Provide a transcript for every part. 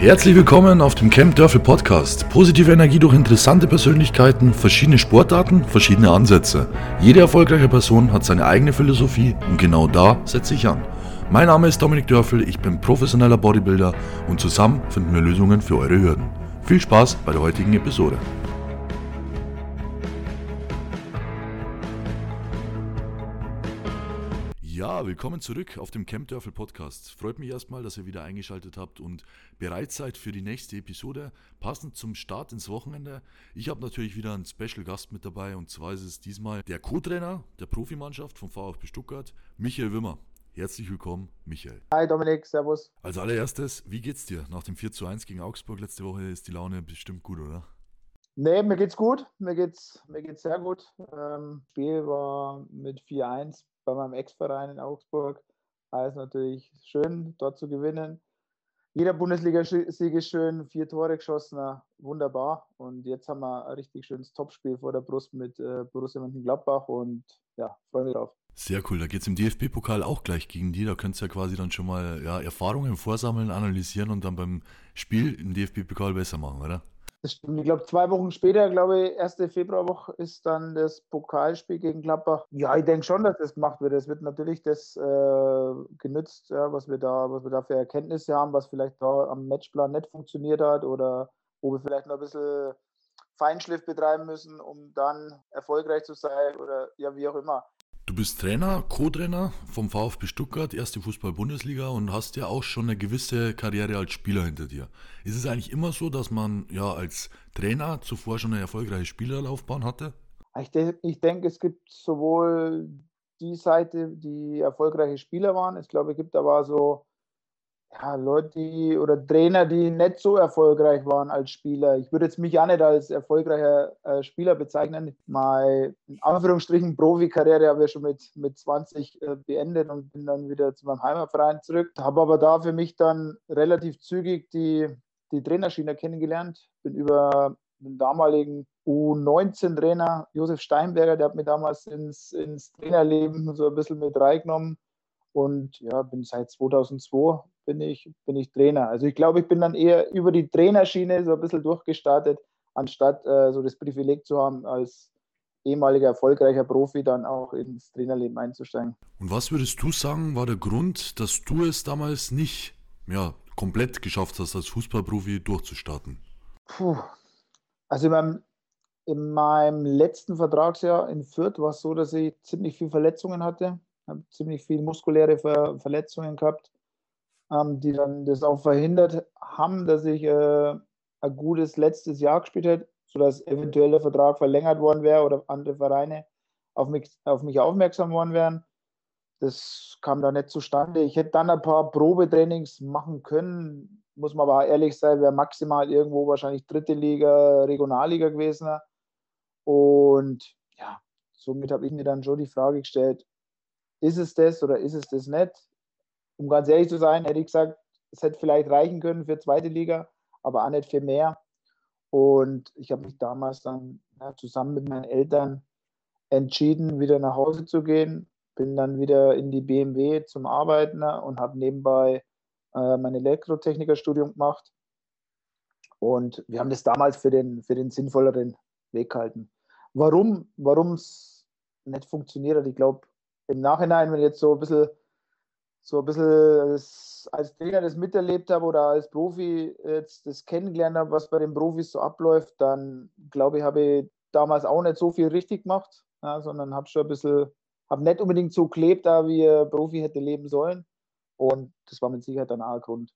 Herzlich willkommen auf dem Camp Dörfel Podcast. Positive Energie durch interessante Persönlichkeiten, verschiedene Sportarten, verschiedene Ansätze. Jede erfolgreiche Person hat seine eigene Philosophie und genau da setze ich an. Mein Name ist Dominik Dörfel, ich bin professioneller Bodybuilder und zusammen finden wir Lösungen für eure Hürden. Viel Spaß bei der heutigen Episode. Ja, willkommen zurück auf dem Camp Dörfel Podcast. Freut mich erstmal, dass ihr wieder eingeschaltet habt und bereit seid für die nächste Episode, passend zum Start ins Wochenende. Ich habe natürlich wieder einen Special Gast mit dabei und zwar ist es diesmal der Co-Trainer der Profimannschaft vom VfB Stuttgart, Michael Wimmer. Herzlich willkommen, Michael. Hi Dominik, Servus. Als allererstes, wie geht's dir? Nach dem 4 zu 1 gegen Augsburg letzte Woche ist die Laune bestimmt gut, oder? Nee, mir geht's gut. Mir geht's, mir geht's sehr gut. Ähm, Spiel war mit 4-1 bei meinem Ex-Verein in Augsburg. Alles natürlich schön, dort zu gewinnen. Jeder Bundesliga-Sieg ist schön, vier Tore geschossen, wunderbar. Und jetzt haben wir ein richtig schönes Topspiel vor der Brust mit äh, Borussia Mönchengladbach und ja, freue mich drauf. Sehr cool. Da geht es im DFB-Pokal auch gleich gegen die. Da könnt ihr ja quasi dann schon mal ja, Erfahrungen vorsammeln, analysieren und dann beim Spiel im DFB-Pokal besser machen, oder? Das stimmt. Ich glaube, zwei Wochen später, glaube ich, erste Februarwoche ist dann das Pokalspiel gegen Gladbach. Ja, ich denke schon, dass das gemacht wird. Es wird natürlich das äh, genützt, ja, was, wir da, was wir da für Erkenntnisse haben, was vielleicht da am Matchplan nicht funktioniert hat oder wo wir vielleicht noch ein bisschen Feinschliff betreiben müssen, um dann erfolgreich zu sein oder ja, wie auch immer. Du bist Trainer, Co-Trainer vom VfB Stuttgart, erste Fußball-Bundesliga und hast ja auch schon eine gewisse Karriere als Spieler hinter dir. Ist es eigentlich immer so, dass man ja als Trainer zuvor schon eine erfolgreiche Spielerlaufbahn hatte? Ich, de ich denke, es gibt sowohl die Seite, die erfolgreiche Spieler waren. Ich glaube, es gibt aber so ja, Leute die, oder Trainer, die nicht so erfolgreich waren als Spieler. Ich würde jetzt mich auch nicht als erfolgreicher äh, Spieler bezeichnen. Meine in Anführungsstrichen Profikarriere habe ich schon mit, mit 20 äh, beendet und bin dann wieder zu meinem Heimatverein zurück. Habe aber da für mich dann relativ zügig die, die Trainerschiene kennengelernt. Bin über den damaligen U19-Trainer Josef Steinberger, der hat mich damals ins, ins Trainerleben so ein bisschen mit reingenommen und ja, bin seit 2002 bin ich, bin ich Trainer. Also ich glaube, ich bin dann eher über die Trainerschiene so ein bisschen durchgestartet, anstatt äh, so das Privileg zu haben, als ehemaliger erfolgreicher Profi dann auch ins Trainerleben einzusteigen. Und was würdest du sagen, war der Grund, dass du es damals nicht ja, komplett geschafft hast, als Fußballprofi durchzustarten? Puh. Also in meinem, in meinem letzten Vertragsjahr in Fürth war es so, dass ich ziemlich viele Verletzungen hatte habe ziemlich viele muskuläre Ver Verletzungen gehabt, ähm, die dann das auch verhindert haben, dass ich äh, ein gutes letztes Jahr gespielt hätte, sodass eventuell der Vertrag verlängert worden wäre oder andere Vereine auf mich, auf mich aufmerksam worden wären. Das kam da nicht zustande. Ich hätte dann ein paar Probetrainings machen können, muss man aber ehrlich sein, wäre maximal irgendwo wahrscheinlich dritte Liga, Regionalliga gewesen. Und ja, somit habe ich mir dann schon die Frage gestellt, ist es das oder ist es das nicht? Um ganz ehrlich zu sein, hätte ich gesagt, es hätte vielleicht reichen können für zweite Liga, aber auch nicht für mehr. Und ich habe mich damals dann ja, zusammen mit meinen Eltern entschieden, wieder nach Hause zu gehen. Bin dann wieder in die BMW zum Arbeiten und habe nebenbei äh, mein Elektrotechnikerstudium gemacht. Und wir haben das damals für den, für den sinnvolleren Weg gehalten. Warum es nicht funktioniert hat, ich glaube, im Nachhinein, wenn ich jetzt so ein bisschen, so ein bisschen als Trainer das miterlebt habe oder als Profi jetzt das kennengelernt habe, was bei den Profis so abläuft, dann glaube ich, habe ich damals auch nicht so viel richtig gemacht, ja, sondern habe schon ein bisschen, habe nicht unbedingt so gelebt, wie ein Profi hätte leben sollen. Und das war mit Sicherheit dann auch ein Grund,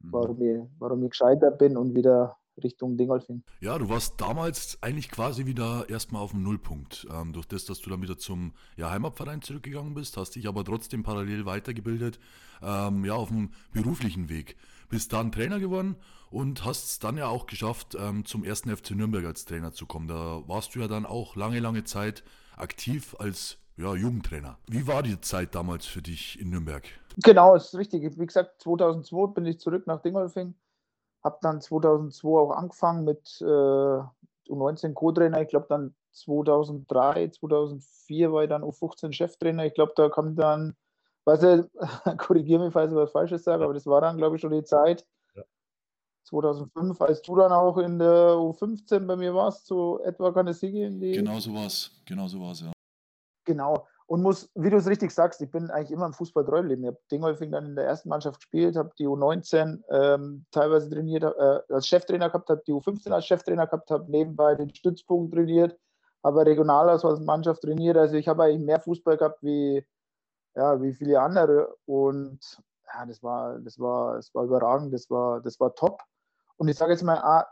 mhm. warum, ich, warum ich gescheitert bin und wieder Richtung Dingolfing. Ja, du warst damals eigentlich quasi wieder erstmal auf dem Nullpunkt. Ähm, durch das, dass du dann wieder zum ja, Heimatverein zurückgegangen bist, hast dich aber trotzdem parallel weitergebildet, ähm, ja, auf dem beruflichen Weg. Bist dann Trainer geworden und hast es dann ja auch geschafft, ähm, zum ersten FC Nürnberg als Trainer zu kommen. Da warst du ja dann auch lange, lange Zeit aktiv als ja, Jugendtrainer. Wie war die Zeit damals für dich in Nürnberg? Genau, ist richtig. Wie gesagt, 2002 bin ich zurück nach Dingolfing habe dann 2002 auch angefangen mit äh, U19 Co-Trainer. Ich glaube dann 2003, 2004 war ich dann U15 Cheftrainer. Ich glaube, da kam dann, weiß ich, korrigiere mich, falls ich was Falsches sage, aber das war dann, glaube ich, schon die Zeit. Ja. 2005, als du dann auch in der U15 bei mir warst, so etwa kann es hingehen. Genau so war es, genau so war es, ja. Genau. Und muss, wie du es richtig sagst, ich bin eigentlich immer im Fußball treu geblieben. Ich habe Dingolfing dann in der ersten Mannschaft gespielt, habe die U19 ähm, teilweise trainiert, äh, als Cheftrainer gehabt, habe die U15 als Cheftrainer gehabt, habe nebenbei den Stützpunkt trainiert, habe Regionalauswahlmannschaft trainiert. Also ich habe eigentlich mehr Fußball gehabt wie, ja, wie viele andere. Und ja, das war, das war, das war überragend, das war, das war top. Und ich sage jetzt mal, ah,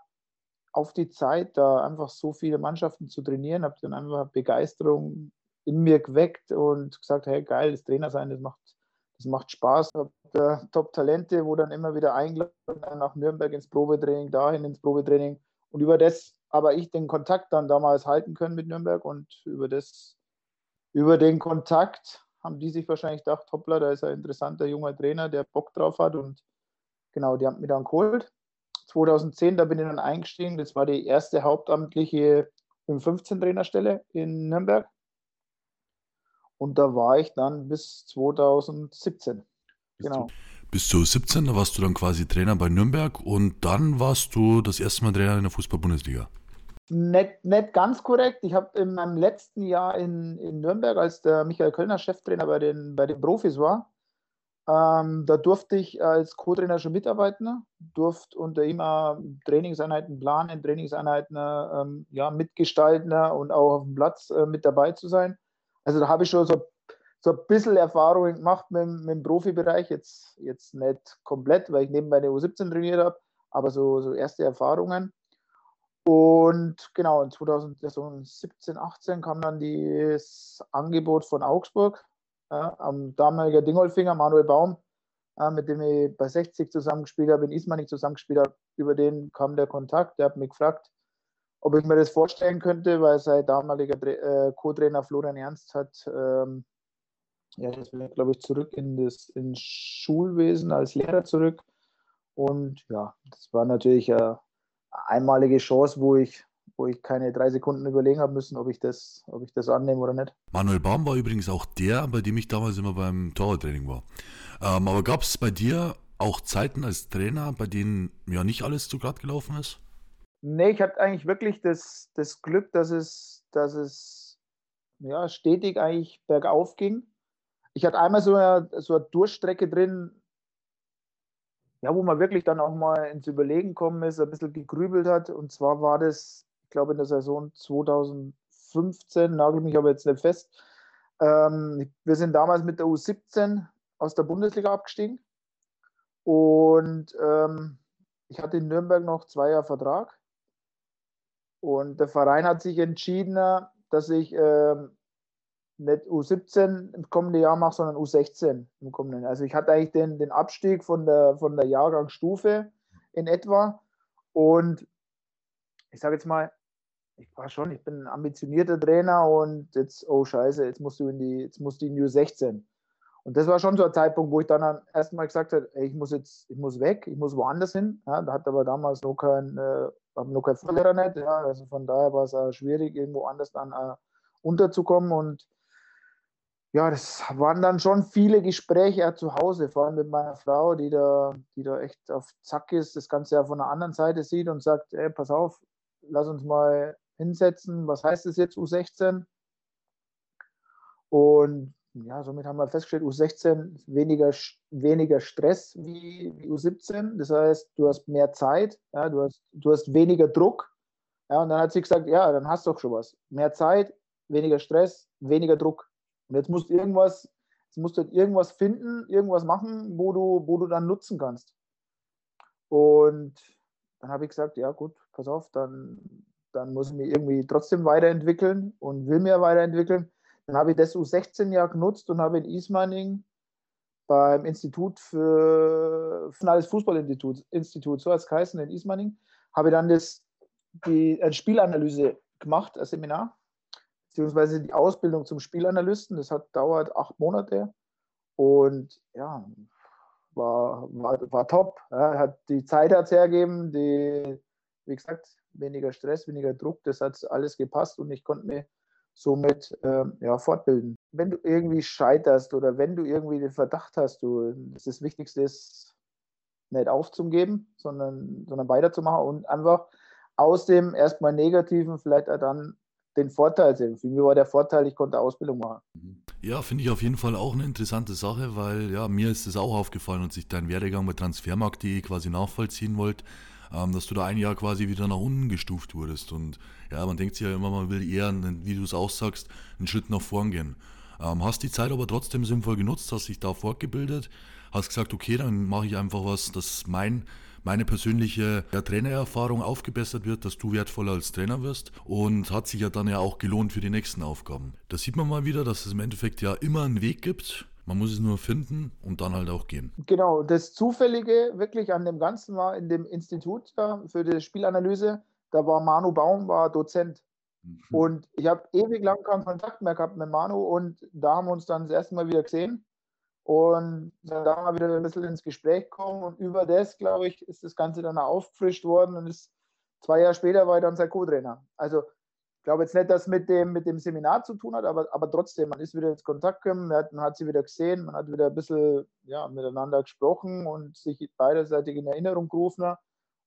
auf die Zeit, da einfach so viele Mannschaften zu trainieren, habe dann einfach Begeisterung in mir geweckt und gesagt, hey geil, das Trainer sein, das macht, das macht Spaß. Ich habe Top-Talente, wo dann immer wieder eingeladen nach Nürnberg ins Probetraining, dahin ins Probetraining. Und über das aber ich den Kontakt dann damals halten können mit Nürnberg und über das, über den Kontakt haben die sich wahrscheinlich gedacht, hoppla, da ist ein interessanter junger Trainer, der Bock drauf hat und genau, die haben mich dann geholt. 2010, da bin ich dann eingestiegen, das war die erste hauptamtliche 15 Trainerstelle in Nürnberg. Und da war ich dann bis 2017. Genau. Bis zu 17, da warst du dann quasi Trainer bei Nürnberg und dann warst du das erste Mal Trainer in der Fußball-Bundesliga. Nicht, nicht ganz korrekt. Ich habe in meinem letzten Jahr in, in Nürnberg, als der Michael Kölner Cheftrainer bei den, bei den Profis war, ähm, da durfte ich als Co-Trainer schon mitarbeiten, durfte unter ihm Trainingseinheiten planen, Trainingseinheiten ähm, ja, mitgestalten und auch auf dem Platz äh, mit dabei zu sein. Also da habe ich schon so, so ein bisschen Erfahrungen gemacht mit, mit dem Profibereich. Jetzt, jetzt nicht komplett, weil ich nebenbei eine U17 trainiert habe, aber so, so erste Erfahrungen. Und genau, in 2017, 18 kam dann das Angebot von Augsburg. Ja, am damaliger Dingolfinger, Manuel Baum, ja, mit dem ich bei 60 zusammengespielt habe, in Ismaning zusammengespielt habe, über den kam der Kontakt. Der hat mich gefragt, ob ich mir das vorstellen könnte, weil sein damaliger äh, Co-Trainer Florian Ernst hat, ähm, ja, das glaube ich, zurück in das in Schulwesen als Lehrer zurück. Und ja, das war natürlich eine einmalige Chance, wo ich, wo ich keine drei Sekunden überlegen habe müssen, ob ich das, ob ich das annehme oder nicht. Manuel Baum war übrigens auch der, bei dem ich damals immer beim Torwarttraining war. Ähm, aber gab es bei dir auch Zeiten als Trainer, bei denen ja nicht alles zu glatt gelaufen ist? Nee, ich hatte eigentlich wirklich das, das Glück, dass es, dass es ja, stetig eigentlich bergauf ging. Ich hatte einmal so eine, so eine Durchstrecke drin, ja, wo man wirklich dann auch mal ins Überlegen gekommen ist, ein bisschen gegrübelt hat. Und zwar war das, ich glaube, in der Saison 2015, nagel mich aber jetzt nicht fest. Ähm, wir sind damals mit der U17 aus der Bundesliga abgestiegen. Und ähm, ich hatte in Nürnberg noch zwei Jahre Vertrag. Und der Verein hat sich entschieden, dass ich äh, nicht U17 im kommenden Jahr mache, sondern U16 im kommenden. Also ich hatte eigentlich den, den Abstieg von der, von der Jahrgangsstufe in etwa. Und ich sage jetzt mal, ich war schon, ich bin ein ambitionierter Trainer und jetzt, oh Scheiße, jetzt musst du in die, jetzt musst du in die U16. Und das war schon so ein Zeitpunkt, wo ich dann erstmal gesagt habe, ey, ich muss jetzt, ich muss weg, ich muss woanders hin. Ja, da hat aber damals noch kein, äh, noch kein Vorlehrer nicht. Ja, also von daher war es auch schwierig, irgendwo anders dann äh, unterzukommen. Und ja, das waren dann schon viele Gespräche zu Hause, vor allem mit meiner Frau, die da, die da echt auf Zack ist, das Ganze ja von der anderen Seite sieht und sagt, ey, pass auf, lass uns mal hinsetzen, was heißt das jetzt U16? Und ja, somit haben wir festgestellt, U16 weniger, weniger Stress wie, wie U17. Das heißt, du hast mehr Zeit, ja, du, hast, du hast weniger Druck. Ja, und dann hat sie gesagt, ja, dann hast du doch schon was. Mehr Zeit, weniger Stress, weniger Druck. Und jetzt musst du irgendwas, jetzt musst du irgendwas finden, irgendwas machen, wo du, wo du dann nutzen kannst. Und dann habe ich gesagt, ja gut, pass auf, dann, dann muss ich mich irgendwie trotzdem weiterentwickeln und will mir weiterentwickeln. Dann habe ich das U16-Jahr genutzt und habe in Ismaning beim Institut für Finales Fußballinstitut, Institut, so als geheißen in Ismaning, habe ich dann das, die eine Spielanalyse gemacht, ein Seminar, beziehungsweise die Ausbildung zum Spielanalysten. Das hat dauert acht Monate und ja, war, war, war top. Ja, hat, die Zeit hat es hergegeben, die, wie gesagt, weniger Stress, weniger Druck, das hat alles gepasst und ich konnte mir somit ähm, ja, fortbilden. Wenn du irgendwie scheiterst oder wenn du irgendwie den Verdacht hast, du, das, das Wichtigste ist, nicht aufzugeben, sondern, sondern weiterzumachen und einfach aus dem erstmal Negativen vielleicht dann den Vorteil sehen. Für mich war der Vorteil, ich konnte Ausbildung machen. Mhm. Ja, finde ich auf jeden Fall auch eine interessante Sache, weil ja, mir ist es auch aufgefallen und sich dein Werdegang bei Transfermarkt.de quasi nachvollziehen wollte, dass du da ein Jahr quasi wieder nach unten gestuft wurdest. Und ja, man denkt sich ja immer, man will eher, wie du es auch sagst, einen Schritt nach vorn gehen. Ähm, hast die Zeit aber trotzdem sinnvoll genutzt, hast dich da fortgebildet, hast gesagt, okay, dann mache ich einfach was, das mein meine persönliche ja, Trainererfahrung aufgebessert wird, dass du wertvoller als Trainer wirst und hat sich ja dann ja auch gelohnt für die nächsten Aufgaben. Da sieht man mal wieder, dass es im Endeffekt ja immer einen Weg gibt. Man muss es nur finden und dann halt auch gehen. Genau, das Zufällige wirklich an dem Ganzen war in dem Institut ja, für die Spielanalyse, da war Manu Baum, war Dozent. Mhm. Und ich habe ewig lang keinen Kontakt mehr gehabt mit Manu und da haben wir uns dann das erste Mal wieder gesehen. Und dann da mal wieder ein bisschen ins Gespräch kommen. Und über das, glaube ich, ist das Ganze dann aufgefrischt worden. Und ist, zwei Jahre später war ich dann sein Co-Trainer. Also ich glaube jetzt nicht, dass mit dem, mit dem Seminar zu tun hat, aber, aber trotzdem, man ist wieder ins Kontakt gekommen, man hat, man hat sie wieder gesehen, man hat wieder ein bisschen ja, miteinander gesprochen und sich beiderseitig in Erinnerung gerufen.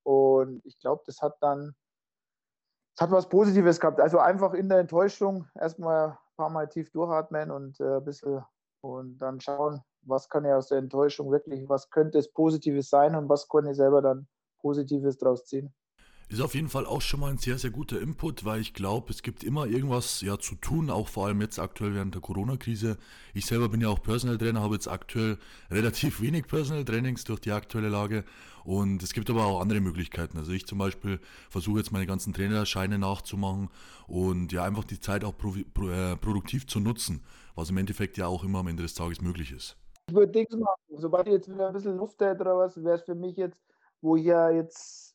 Und ich glaube, das hat dann das hat was Positives gehabt. Also einfach in der Enttäuschung erstmal ein paar Mal tief durchatmen und äh, ein bisschen und dann schauen, was kann ich aus der Enttäuschung wirklich, was könnte es Positives sein und was kann ich selber dann Positives draus ziehen. Ist auf jeden Fall auch schon mal ein sehr, sehr guter Input, weil ich glaube, es gibt immer irgendwas ja zu tun, auch vor allem jetzt aktuell während der Corona-Krise. Ich selber bin ja auch Personal Trainer, habe jetzt aktuell relativ wenig Personal Trainings durch die aktuelle Lage und es gibt aber auch andere Möglichkeiten. Also ich zum Beispiel versuche jetzt meine ganzen Trainerscheine nachzumachen und ja einfach die Zeit auch pro, pro, äh, produktiv zu nutzen, was im Endeffekt ja auch immer am Ende des Tages möglich ist. Ich würde Dings machen, sobald ich jetzt wieder ein bisschen Luft hätte oder was, wäre es für mich jetzt, wo ich ja jetzt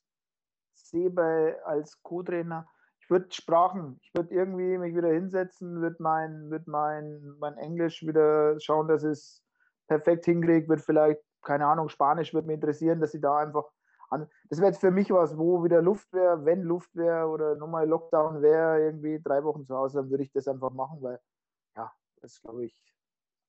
sehe als Co-Trainer, ich würde Sprachen, ich würde irgendwie mich wieder hinsetzen, würde mein, würd mein, mein Englisch wieder schauen, dass es perfekt hinkriege, wird vielleicht, keine Ahnung, Spanisch würde mich interessieren, dass ich da einfach an, das wäre jetzt für mich was, wo wieder Luft wäre, wenn Luft wäre oder nochmal Lockdown wäre, irgendwie drei Wochen zu Hause, dann würde ich das einfach machen, weil ja, das glaube ich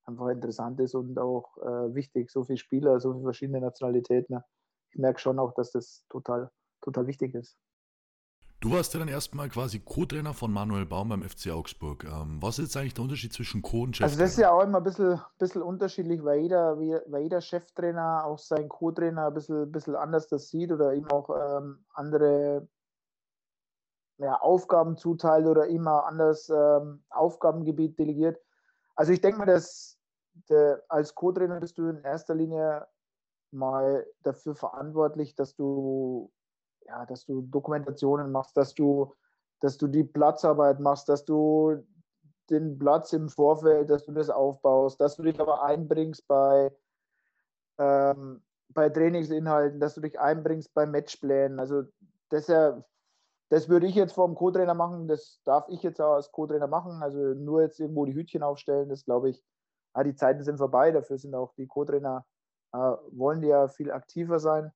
einfach interessant ist und auch äh, wichtig. So viele Spieler, so viele verschiedene Nationalitäten. Ne? Ich merke schon auch, dass das total total wichtig ist. Du warst ja dann erstmal quasi Co-Trainer von Manuel Baum beim FC Augsburg. Ähm, was ist jetzt eigentlich der Unterschied zwischen Co- und Cheftrainer? Also das ist ja auch immer ein bisschen, bisschen unterschiedlich, weil jeder, weil jeder Cheftrainer auch seinen Co-Trainer ein bisschen, bisschen anders das sieht oder ihm auch ähm, andere ja, Aufgaben zuteilt oder immer anders ähm, Aufgabengebiet delegiert. Also ich denke mal, dass der, als Co-Trainer bist du in erster Linie mal dafür verantwortlich, dass du ja, dass du Dokumentationen machst, dass du, dass du die Platzarbeit machst, dass du den Platz im Vorfeld, dass du das aufbaust, dass du dich aber einbringst bei, ähm, bei Trainingsinhalten, dass du dich einbringst bei Matchplänen. Also das, ja, das würde ich jetzt vom Co-Trainer machen, das darf ich jetzt auch als Co-Trainer machen. Also nur jetzt irgendwo die Hütchen aufstellen, das glaube ich, ah, die Zeiten sind vorbei, dafür sind auch die Co-Trainer, äh, wollen die ja viel aktiver sein.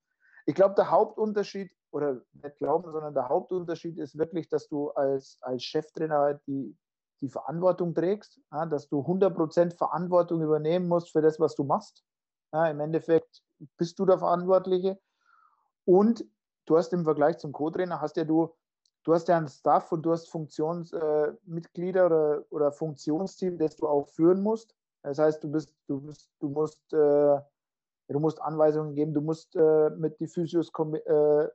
Ich glaube, der Hauptunterschied, oder nicht glauben, sondern der Hauptunterschied ist wirklich, dass du als, als Cheftrainer die, die Verantwortung trägst, ja, dass du 100% Verantwortung übernehmen musst für das, was du machst. Ja, Im Endeffekt bist du der Verantwortliche. Und du hast im Vergleich zum Co-Trainer, hast ja du, du hast ja einen Staff und du hast Funktionsmitglieder äh, oder, oder Funktionsteam, das du auch führen musst. Das heißt, du bist, du bist, du musst äh, Du musst Anweisungen geben, du musst äh, mit den Physios äh,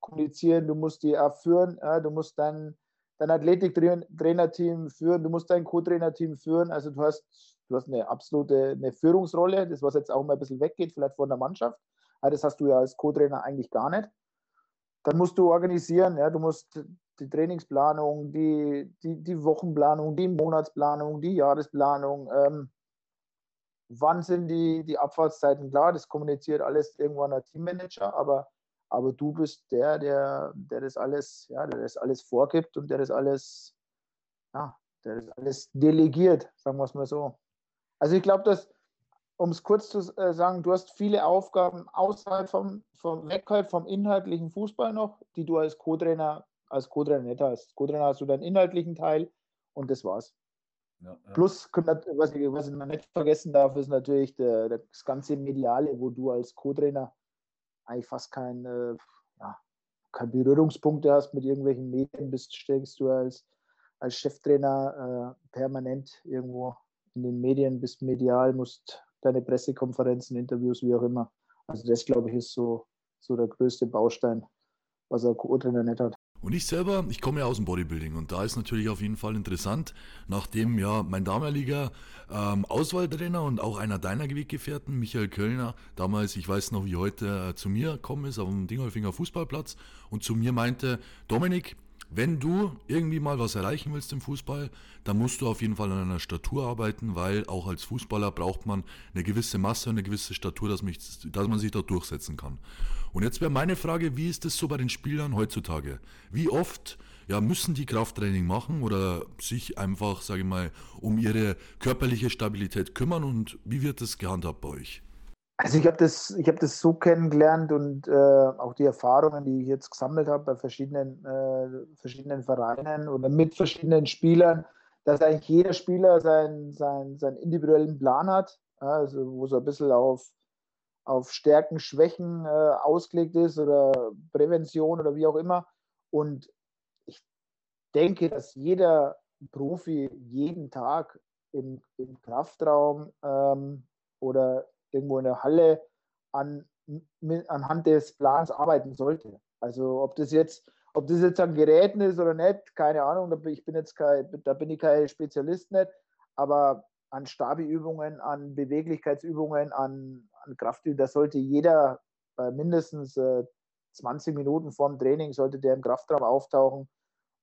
kommunizieren, du musst die auch führen, äh, du musst dein, dein Athletiktrainerteam führen, du musst dein Co-Trainerteam führen. Also du hast, du hast eine absolute eine Führungsrolle, das was jetzt auch mal ein bisschen weggeht, vielleicht von der Mannschaft. Ja, das hast du ja als Co-Trainer eigentlich gar nicht. Dann musst du organisieren, ja, du musst die Trainingsplanung, die, die, die Wochenplanung, die Monatsplanung, die Jahresplanung, ähm, wann sind die, die Abfahrtszeiten klar, das kommuniziert alles irgendwann ein Teammanager, aber, aber du bist der, der, der das alles, ja, der das alles vorgibt und der das alles, ja, der das alles delegiert, sagen wir es mal so. Also ich glaube, dass, um es kurz zu äh, sagen, du hast viele Aufgaben außerhalb vom, vom Weghalb vom inhaltlichen Fußball noch, die du als Co-Trainer, als Co-Trainer nicht hast. Co-Trainer hast du deinen inhaltlichen Teil und das war's. Ja, ja. Plus, was ich, was ich nicht vergessen darf, ist natürlich der, das ganze Mediale, wo du als Co-Trainer eigentlich fast kein, äh, ja, kein Berührungspunkte hast mit irgendwelchen Medien, bist, steckst du als, als Cheftrainer äh, permanent irgendwo in den Medien, bist medial, musst deine Pressekonferenzen, Interviews, wie auch immer. Also das, glaube ich, ist so, so der größte Baustein, was ein Co-Trainer nicht hat. Und ich selber, ich komme ja aus dem Bodybuilding und da ist natürlich auf jeden Fall interessant, nachdem ja mein damaliger ähm, Auswahltrainer und auch einer deiner Weggefährten, Michael Kölner, damals, ich weiß noch wie heute, äh, zu mir gekommen ist auf dem Dingolfinger Fußballplatz und zu mir meinte, Dominik, wenn du irgendwie mal was erreichen willst im Fußball, dann musst du auf jeden Fall an einer Statur arbeiten, weil auch als Fußballer braucht man eine gewisse Masse und eine gewisse Statur, dass, mich, dass man sich da durchsetzen kann. Und jetzt wäre meine Frage, wie ist es so bei den Spielern heutzutage? Wie oft ja, müssen die Krafttraining machen oder sich einfach, sage ich mal, um ihre körperliche Stabilität kümmern und wie wird das gehandhabt bei euch? Also ich habe das, hab das so kennengelernt und äh, auch die Erfahrungen, die ich jetzt gesammelt habe bei verschiedenen, äh, verschiedenen Vereinen oder mit verschiedenen Spielern, dass eigentlich jeder Spieler seinen, seinen, seinen individuellen Plan hat, also wo so ein bisschen auf, auf Stärken, Schwächen äh, ausgelegt ist oder Prävention oder wie auch immer. Und ich denke, dass jeder Profi jeden Tag im, im Kraftraum ähm, oder irgendwo in der Halle an, anhand des Plans arbeiten sollte. Also ob das jetzt, ob das jetzt an Geräten ist oder nicht, keine Ahnung, ich bin jetzt kein, da bin ich kein Spezialist nicht, aber an Stabi-Übungen, an Beweglichkeitsübungen, an, an Kraftübungen, da sollte jeder äh, mindestens äh, 20 Minuten vorm Training sollte der im Kraftraum auftauchen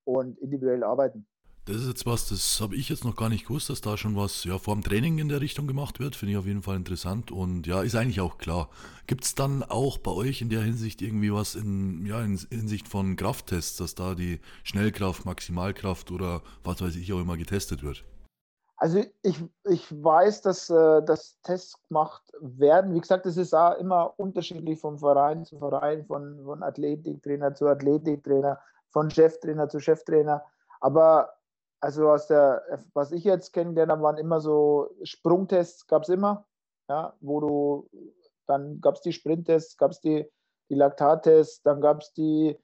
und individuell arbeiten. Das ist jetzt was, das habe ich jetzt noch gar nicht gewusst, dass da schon was ja, vor dem Training in der Richtung gemacht wird. Finde ich auf jeden Fall interessant und ja, ist eigentlich auch klar. Gibt es dann auch bei euch in der Hinsicht irgendwie was in, ja, in Hinsicht von Krafttests, dass da die Schnellkraft, Maximalkraft oder was weiß ich auch immer getestet wird? Also ich, ich weiß, dass, äh, dass Tests gemacht werden. Wie gesagt, das ist auch immer unterschiedlich vom Verein zu Verein, von, von Athletiktrainer zu Athletiktrainer, von Cheftrainer zu Cheftrainer. Aber also aus der, was ich jetzt kennengelernt habe, waren immer so Sprungtests, gab es immer, ja, wo du, dann gab es die Sprinttests, gab es die, die Laktattests, dann gab es die,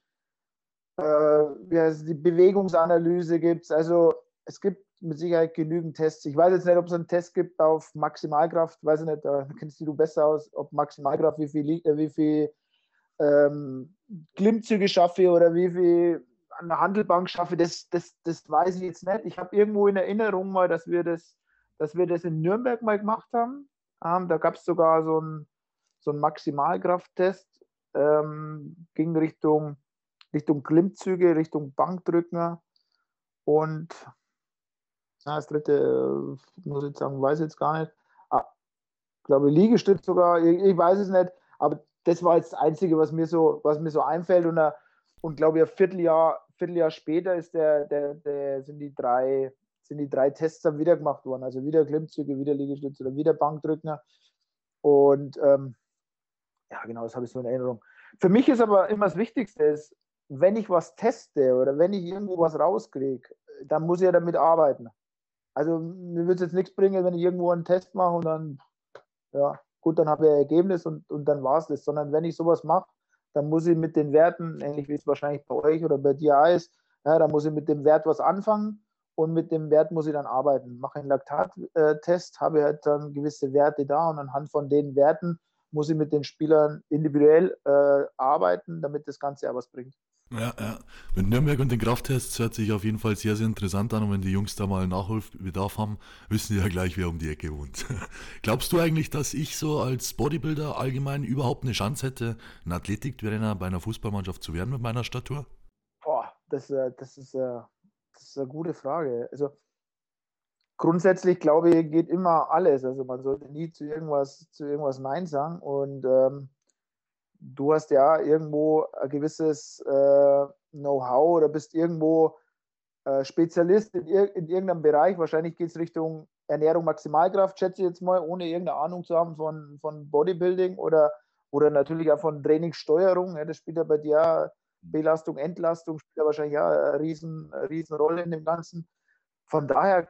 äh, wie heißt die Bewegungsanalyse gibt es. Also es gibt mit Sicherheit genügend Tests. Ich weiß jetzt nicht, ob es einen Test gibt auf Maximalkraft, weiß ich nicht, da kennst du besser aus, ob Maximalkraft, wie viel, äh, wie viel ähm, Klimmzüge schaffe oder wie viel der Handelbank schaffe, das, das, das weiß ich jetzt nicht. Ich habe irgendwo in Erinnerung mal, dass wir das, dass wir das in Nürnberg mal gemacht haben. Ähm, da gab es sogar so einen so Maximalkrafttest, ähm, ging Richtung, Richtung Klimmzüge, Richtung Bankdrücken und na, das dritte, äh, muss ich sagen, weiß ich jetzt gar nicht. Ah, ich glaube, Liegestütz sogar, ich, ich, weiß es nicht, aber das war jetzt das Einzige, was mir so, was mir so einfällt. Und, und glaube ich, ein Vierteljahr, Vierteljahr später ist der, der, der, sind, die drei, sind die drei Tests dann wieder gemacht worden. Also wieder Klimmzüge, wieder Liegestütze oder wieder Bankdrücken. Und ähm, ja, genau, das habe ich so in Erinnerung. Für mich ist aber immer das Wichtigste, ist, wenn ich was teste oder wenn ich irgendwo was rauskriege, dann muss ich ja damit arbeiten. Also mir wird es jetzt nichts bringen, wenn ich irgendwo einen Test mache und dann, ja, gut, dann habe ich ein Ergebnis und, und dann war es das. Sondern wenn ich sowas mache, dann muss ich mit den Werten, ähnlich wie es wahrscheinlich bei euch oder bei dir ist, ja, dann muss ich mit dem Wert was anfangen und mit dem Wert muss ich dann arbeiten. Mache einen Laktattest, habe halt dann gewisse Werte da und anhand von den Werten muss ich mit den Spielern individuell äh, arbeiten, damit das Ganze ja was bringt. Ja, ja. Mit Nürnberg und den Krafttests hört sich auf jeden Fall sehr, sehr interessant an. Und wenn die Jungs da mal Nachholbedarf haben, wissen die ja gleich, wer um die Ecke wohnt. Glaubst du eigentlich, dass ich so als Bodybuilder allgemein überhaupt eine Chance hätte, ein Athletiktrainer bei einer Fußballmannschaft zu werden mit meiner Statur? Boah, das, äh, das, ist, äh, das ist eine gute Frage. Also grundsätzlich glaube ich, geht immer alles. Also man sollte nie zu irgendwas, zu irgendwas Nein sagen. Und ähm, du hast ja irgendwo ein gewisses äh, Know-how oder bist irgendwo äh, Spezialist in, ir in, irgendeinem Bereich. Wahrscheinlich geht es Richtung Ernährung, Maximalkraft, schätze ich jetzt mal, ohne irgendeine Ahnung zu haben von, von Bodybuilding oder, oder natürlich auch von Trainingssteuerung. Ja, das spielt ja bei dir Belastung, Entlastung, spielt ja wahrscheinlich auch eine riesen, eine riesen Rolle in dem Ganzen. Von daher,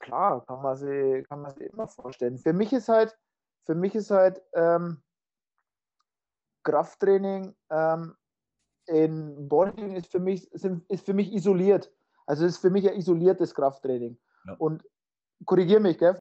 klar, kann man sich, kann man sich immer vorstellen. Für mich ist halt, für mich ist halt, ähm, Krafttraining ähm, in Bodybuilding ist für mich, ist für mich isoliert. Also es ist für mich ein isoliertes Krafttraining. Ja. Und korrigiere mich, gell?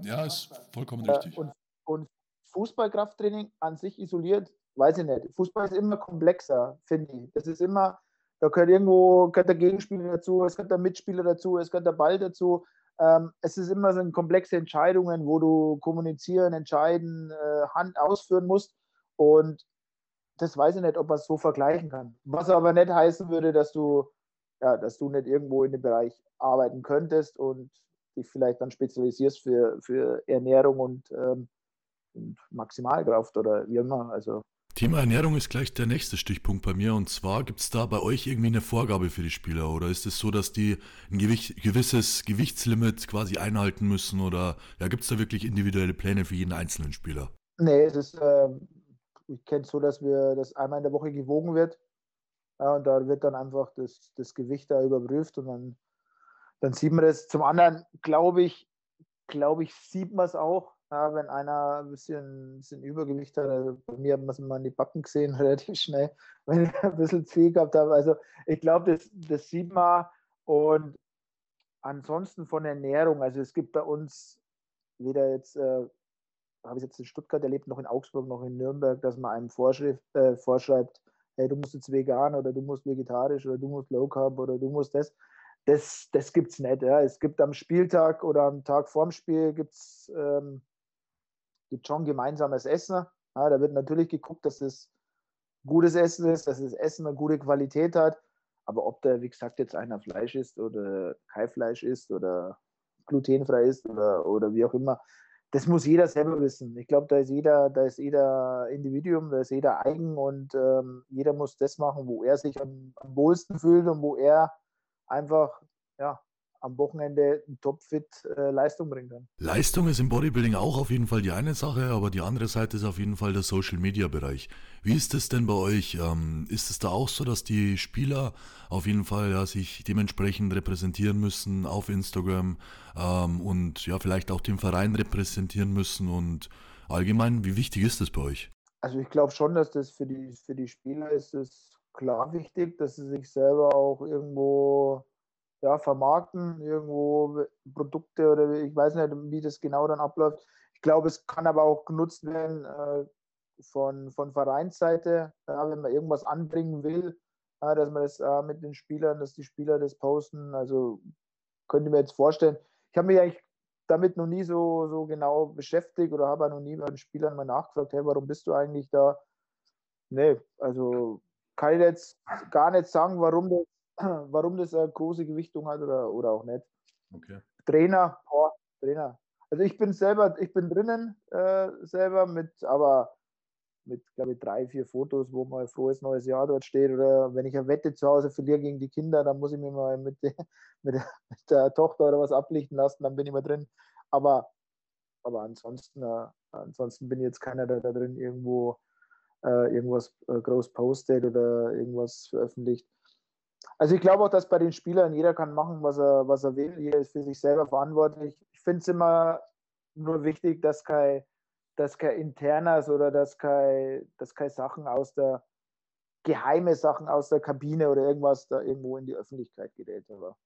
Ja, ist vollkommen äh, richtig. Und, und Fußballkrafttraining an sich isoliert, weiß ich nicht. Fußball ist immer komplexer, finde ich. Das ist immer, da gehört irgendwo gehört der Gegenspieler dazu, es gehört der Mitspieler dazu, es gehört der Ball dazu. Ähm, es ist immer so komplexe Entscheidungen, wo du kommunizieren, entscheiden, äh, Hand ausführen musst. Und das weiß ich nicht, ob man es so vergleichen kann. Was aber nicht heißen würde, dass du, ja, dass du nicht irgendwo in dem Bereich arbeiten könntest und dich vielleicht dann spezialisierst für, für Ernährung und, ähm, und Maximalkraft oder wie immer. Also Thema Ernährung ist gleich der nächste Stichpunkt bei mir. Und zwar gibt es da bei euch irgendwie eine Vorgabe für die Spieler? Oder ist es so, dass die ein Gewicht, gewisses Gewichtslimit quasi einhalten müssen? Oder ja, gibt es da wirklich individuelle Pläne für jeden einzelnen Spieler? Nee, es ist, äh, ich kenne es so, dass wir das einmal in der Woche gewogen wird. Ja, und da wird dann einfach das, das Gewicht da überprüft und dann, dann sieht man das. Zum anderen glaube ich, glaube ich, sieht man es auch ja, wenn einer ein bisschen, ein bisschen Übergewicht hat, also bei mir hat man es mal in die Backen gesehen, relativ schnell, wenn ich ein bisschen zu viel gehabt habe. Also ich glaube, das, das sieht man. Und ansonsten von Ernährung, also es gibt bei uns weder jetzt, äh, habe ich jetzt in Stuttgart erlebt, noch in Augsburg, noch in Nürnberg, dass man einem äh, vorschreibt, hey, du musst jetzt vegan oder du musst vegetarisch oder du musst Low Carb oder du musst das das, das gibt es nicht. Ja. Es gibt am Spieltag oder am Tag vorm Spiel gibt's, ähm, schon gemeinsames Essen. Ja, da wird natürlich geguckt, dass es gutes Essen ist, dass das Essen eine gute Qualität hat. Aber ob da, wie gesagt, jetzt einer Fleisch isst oder kein Fleisch isst oder glutenfrei ist oder, oder wie auch immer, das muss jeder selber wissen. Ich glaube, da ist jeder, da ist jeder Individuum, da ist jeder eigen und ähm, jeder muss das machen, wo er sich am, am wohlsten fühlt und wo er einfach ja, am Wochenende topfit äh, Leistung bringen kann. Leistung ist im Bodybuilding auch auf jeden Fall die eine Sache, aber die andere Seite ist auf jeden Fall der Social Media Bereich. Wie ist es denn bei euch? Ähm, ist es da auch so, dass die Spieler auf jeden Fall ja, sich dementsprechend repräsentieren müssen auf Instagram ähm, und ja vielleicht auch den Verein repräsentieren müssen und allgemein, wie wichtig ist das bei euch? Also ich glaube schon, dass das für die, für die Spieler ist es klar wichtig, dass sie sich selber auch irgendwo ja, vermarkten, irgendwo Produkte oder ich weiß nicht, wie das genau dann abläuft. Ich glaube, es kann aber auch genutzt werden äh, von, von Vereinsseite, ja, wenn man irgendwas anbringen will, ja, dass man das äh, mit den Spielern, dass die Spieler das posten. Also könnte mir jetzt vorstellen. Ich habe mich eigentlich damit noch nie so, so genau beschäftigt oder habe noch nie bei den Spielern mal nachgefragt, hey, warum bist du eigentlich da? Nee, also kann ich jetzt gar nicht sagen, warum das warum das eine große Gewichtung hat oder, oder auch nicht. Okay. Trainer, oh, Trainer. Also ich bin selber, ich bin drinnen äh, selber mit, aber mit, glaube ich, drei, vier Fotos, wo mal frohes neues Jahr dort steht. Oder wenn ich eine Wette zu Hause verliere gegen die Kinder, dann muss ich mir mal mit, der, mit, der, mit der Tochter oder was ablichten lassen, dann bin ich mal drin. Aber, aber ansonsten, äh, ansonsten bin ich jetzt keiner, der da drin irgendwo äh, irgendwas äh, groß postet oder irgendwas veröffentlicht. Also ich glaube auch, dass bei den Spielern jeder kann machen, was er, was er will. Jeder ist für sich selber verantwortlich. Ich finde es immer nur wichtig, dass kein, dass kein internes oder dass kein, dass kein Sachen aus der geheime Sachen aus der Kabine oder irgendwas da irgendwo in die Öffentlichkeit gerät. Aber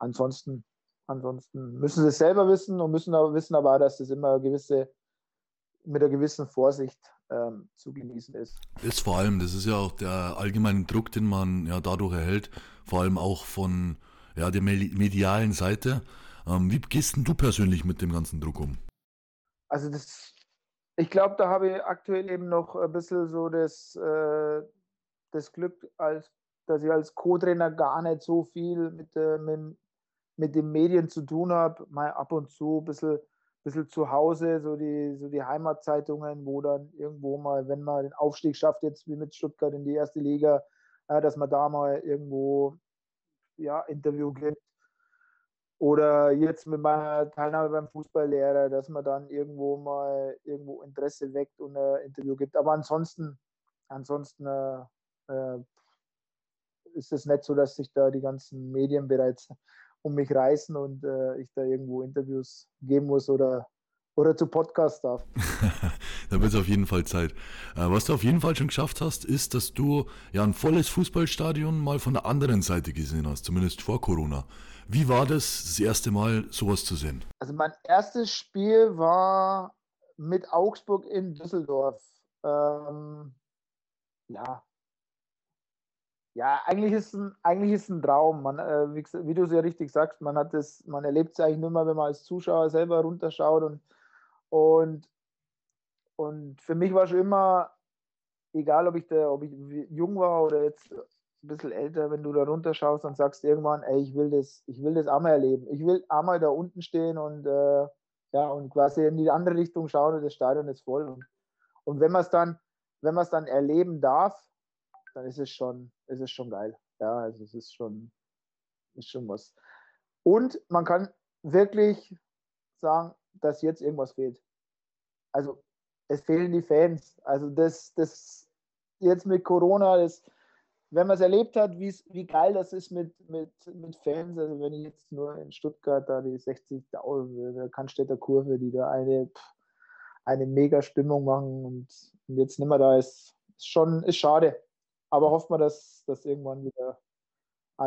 ansonsten, ansonsten müssen sie es selber wissen und müssen aber wissen aber dass das immer gewisse, mit einer gewissen Vorsicht ähm, zu genießen ist. Ist vor allem, das ist ja auch der allgemeine Druck, den man ja dadurch erhält, vor allem auch von ja, der medialen Seite. Ähm, wie gehst denn du persönlich mit dem ganzen Druck um? Also das, ich glaube, da habe ich aktuell eben noch ein bisschen so das, äh, das Glück, als, dass ich als Co-Trainer gar nicht so viel mit, äh, mit, mit den Medien zu tun habe. Mal ab und zu ein bisschen bisschen zu Hause, so die, so die Heimatzeitungen, wo dann irgendwo mal, wenn man den Aufstieg schafft, jetzt wie mit Stuttgart in die erste Liga, äh, dass man da mal irgendwo ja, Interview gibt. Oder jetzt mit meiner Teilnahme beim Fußballlehrer, dass man dann irgendwo mal irgendwo Interesse weckt und ein Interview gibt. Aber ansonsten, ansonsten äh, äh, ist es nicht so, dass sich da die ganzen Medien bereits um mich reißen und äh, ich da irgendwo Interviews geben muss oder, oder zu Podcast darf. da wird es auf jeden Fall Zeit. Äh, was du auf jeden Fall schon geschafft hast, ist, dass du ja ein volles Fußballstadion mal von der anderen Seite gesehen hast, zumindest vor Corona. Wie war das, das erste Mal sowas zu sehen? Also mein erstes Spiel war mit Augsburg in Düsseldorf. Ähm, ja. Ja, eigentlich ist ein, eigentlich ist ein Traum. Man, äh, wie, wie, du es ja richtig sagst, man man erlebt es eigentlich nur mal, wenn man als Zuschauer selber runterschaut und und, und für mich war schon immer, egal ob ich, da, ob ich jung war oder jetzt ein bisschen älter, wenn du da runterschaust und sagst irgendwann, ey, ich will das, ich will das einmal erleben. Ich will einmal da unten stehen und äh, ja, und quasi in die andere Richtung schauen und das Stadion ist voll. Und, und wenn man es dann, wenn man es dann erleben darf, dann ist es schon, ist es schon geil. Ja, also es ist schon, ist schon was. Und man kann wirklich sagen, dass jetzt irgendwas fehlt. Also es fehlen die Fans. Also das, das jetzt mit Corona, das, wenn man es erlebt hat, wie geil das ist mit, mit, mit Fans, also wenn ich jetzt nur in Stuttgart da die 60.000, der Cannstätter Kurve, die da eine, eine mega Stimmung machen und, und jetzt nicht mehr da ist, ist schon ist schade. Aber hofft man, dass das irgendwann wieder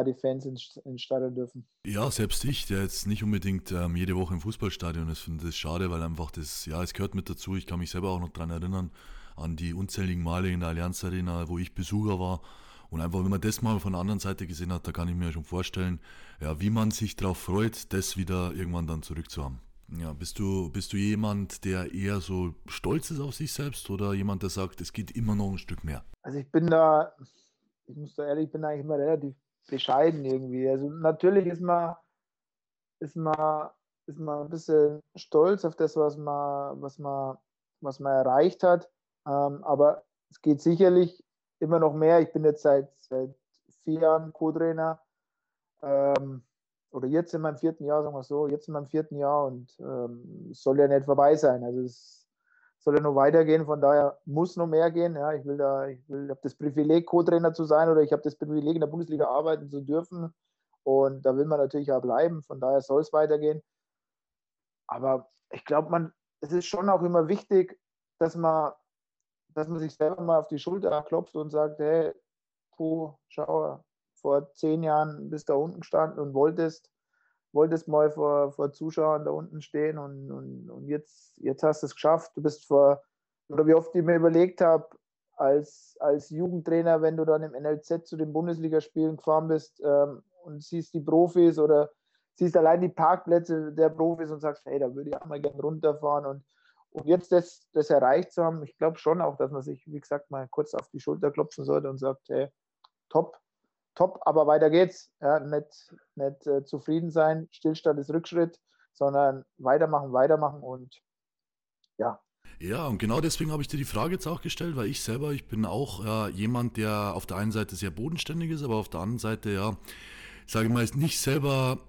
die Fans ins, ins Stadion dürfen. Ja, selbst ich, der jetzt nicht unbedingt ähm, jede Woche im Fußballstadion ist, finde das schade, weil einfach das, ja, es gehört mit dazu. Ich kann mich selber auch noch daran erinnern, an die unzähligen Male in der Allianz Arena, wo ich Besucher war. Und einfach, wenn man das mal von der anderen Seite gesehen hat, da kann ich mir schon vorstellen, ja, wie man sich darauf freut, das wieder irgendwann dann zurückzuhaben. Ja, bist du, bist du jemand, der eher so stolz ist auf sich selbst oder jemand, der sagt, es geht immer noch ein Stück mehr? Also ich bin da, ich muss da ehrlich, ich bin eigentlich immer relativ bescheiden irgendwie. Also natürlich ist man, ist man, ist man ein bisschen stolz auf das, was man, was man, was man erreicht hat. Ähm, aber es geht sicherlich immer noch mehr. Ich bin jetzt seit, seit vier Jahren Co-Trainer. Ähm, oder jetzt in meinem vierten Jahr, sagen wir so, jetzt in meinem vierten Jahr und ähm, es soll ja nicht vorbei sein. Also es soll ja noch weitergehen, von daher muss noch mehr gehen. Ja, ich will da, ich will, habe das Privileg, Co-Trainer zu sein oder ich habe das Privileg, in der Bundesliga arbeiten zu dürfen. Und da will man natürlich auch bleiben, von daher soll es weitergehen. Aber ich glaube, man, es ist schon auch immer wichtig, dass man, dass man sich selber mal auf die Schulter klopft und sagt, hey, puh, schau, vor zehn Jahren bist da unten gestanden und wolltest wolltest mal vor, vor Zuschauern da unten stehen und, und, und jetzt, jetzt hast du es geschafft. Du bist vor, oder wie oft ich mir überlegt habe, als, als Jugendtrainer, wenn du dann im NLZ zu den Bundesligaspielen gefahren bist ähm, und siehst die Profis oder siehst allein die Parkplätze der Profis und sagst, hey, da würde ich auch mal gerne runterfahren und, und jetzt das, das erreicht zu haben, ich glaube schon auch, dass man sich, wie gesagt, mal kurz auf die Schulter klopfen sollte und sagt, hey, top, top, aber weiter geht's. Ja, nicht nicht äh, zufrieden sein, Stillstand ist Rückschritt, sondern weitermachen, weitermachen und ja. Ja, und genau deswegen habe ich dir die Frage jetzt auch gestellt, weil ich selber, ich bin auch äh, jemand, der auf der einen Seite sehr bodenständig ist, aber auf der anderen Seite, ja, sage ich mal, ist nicht selber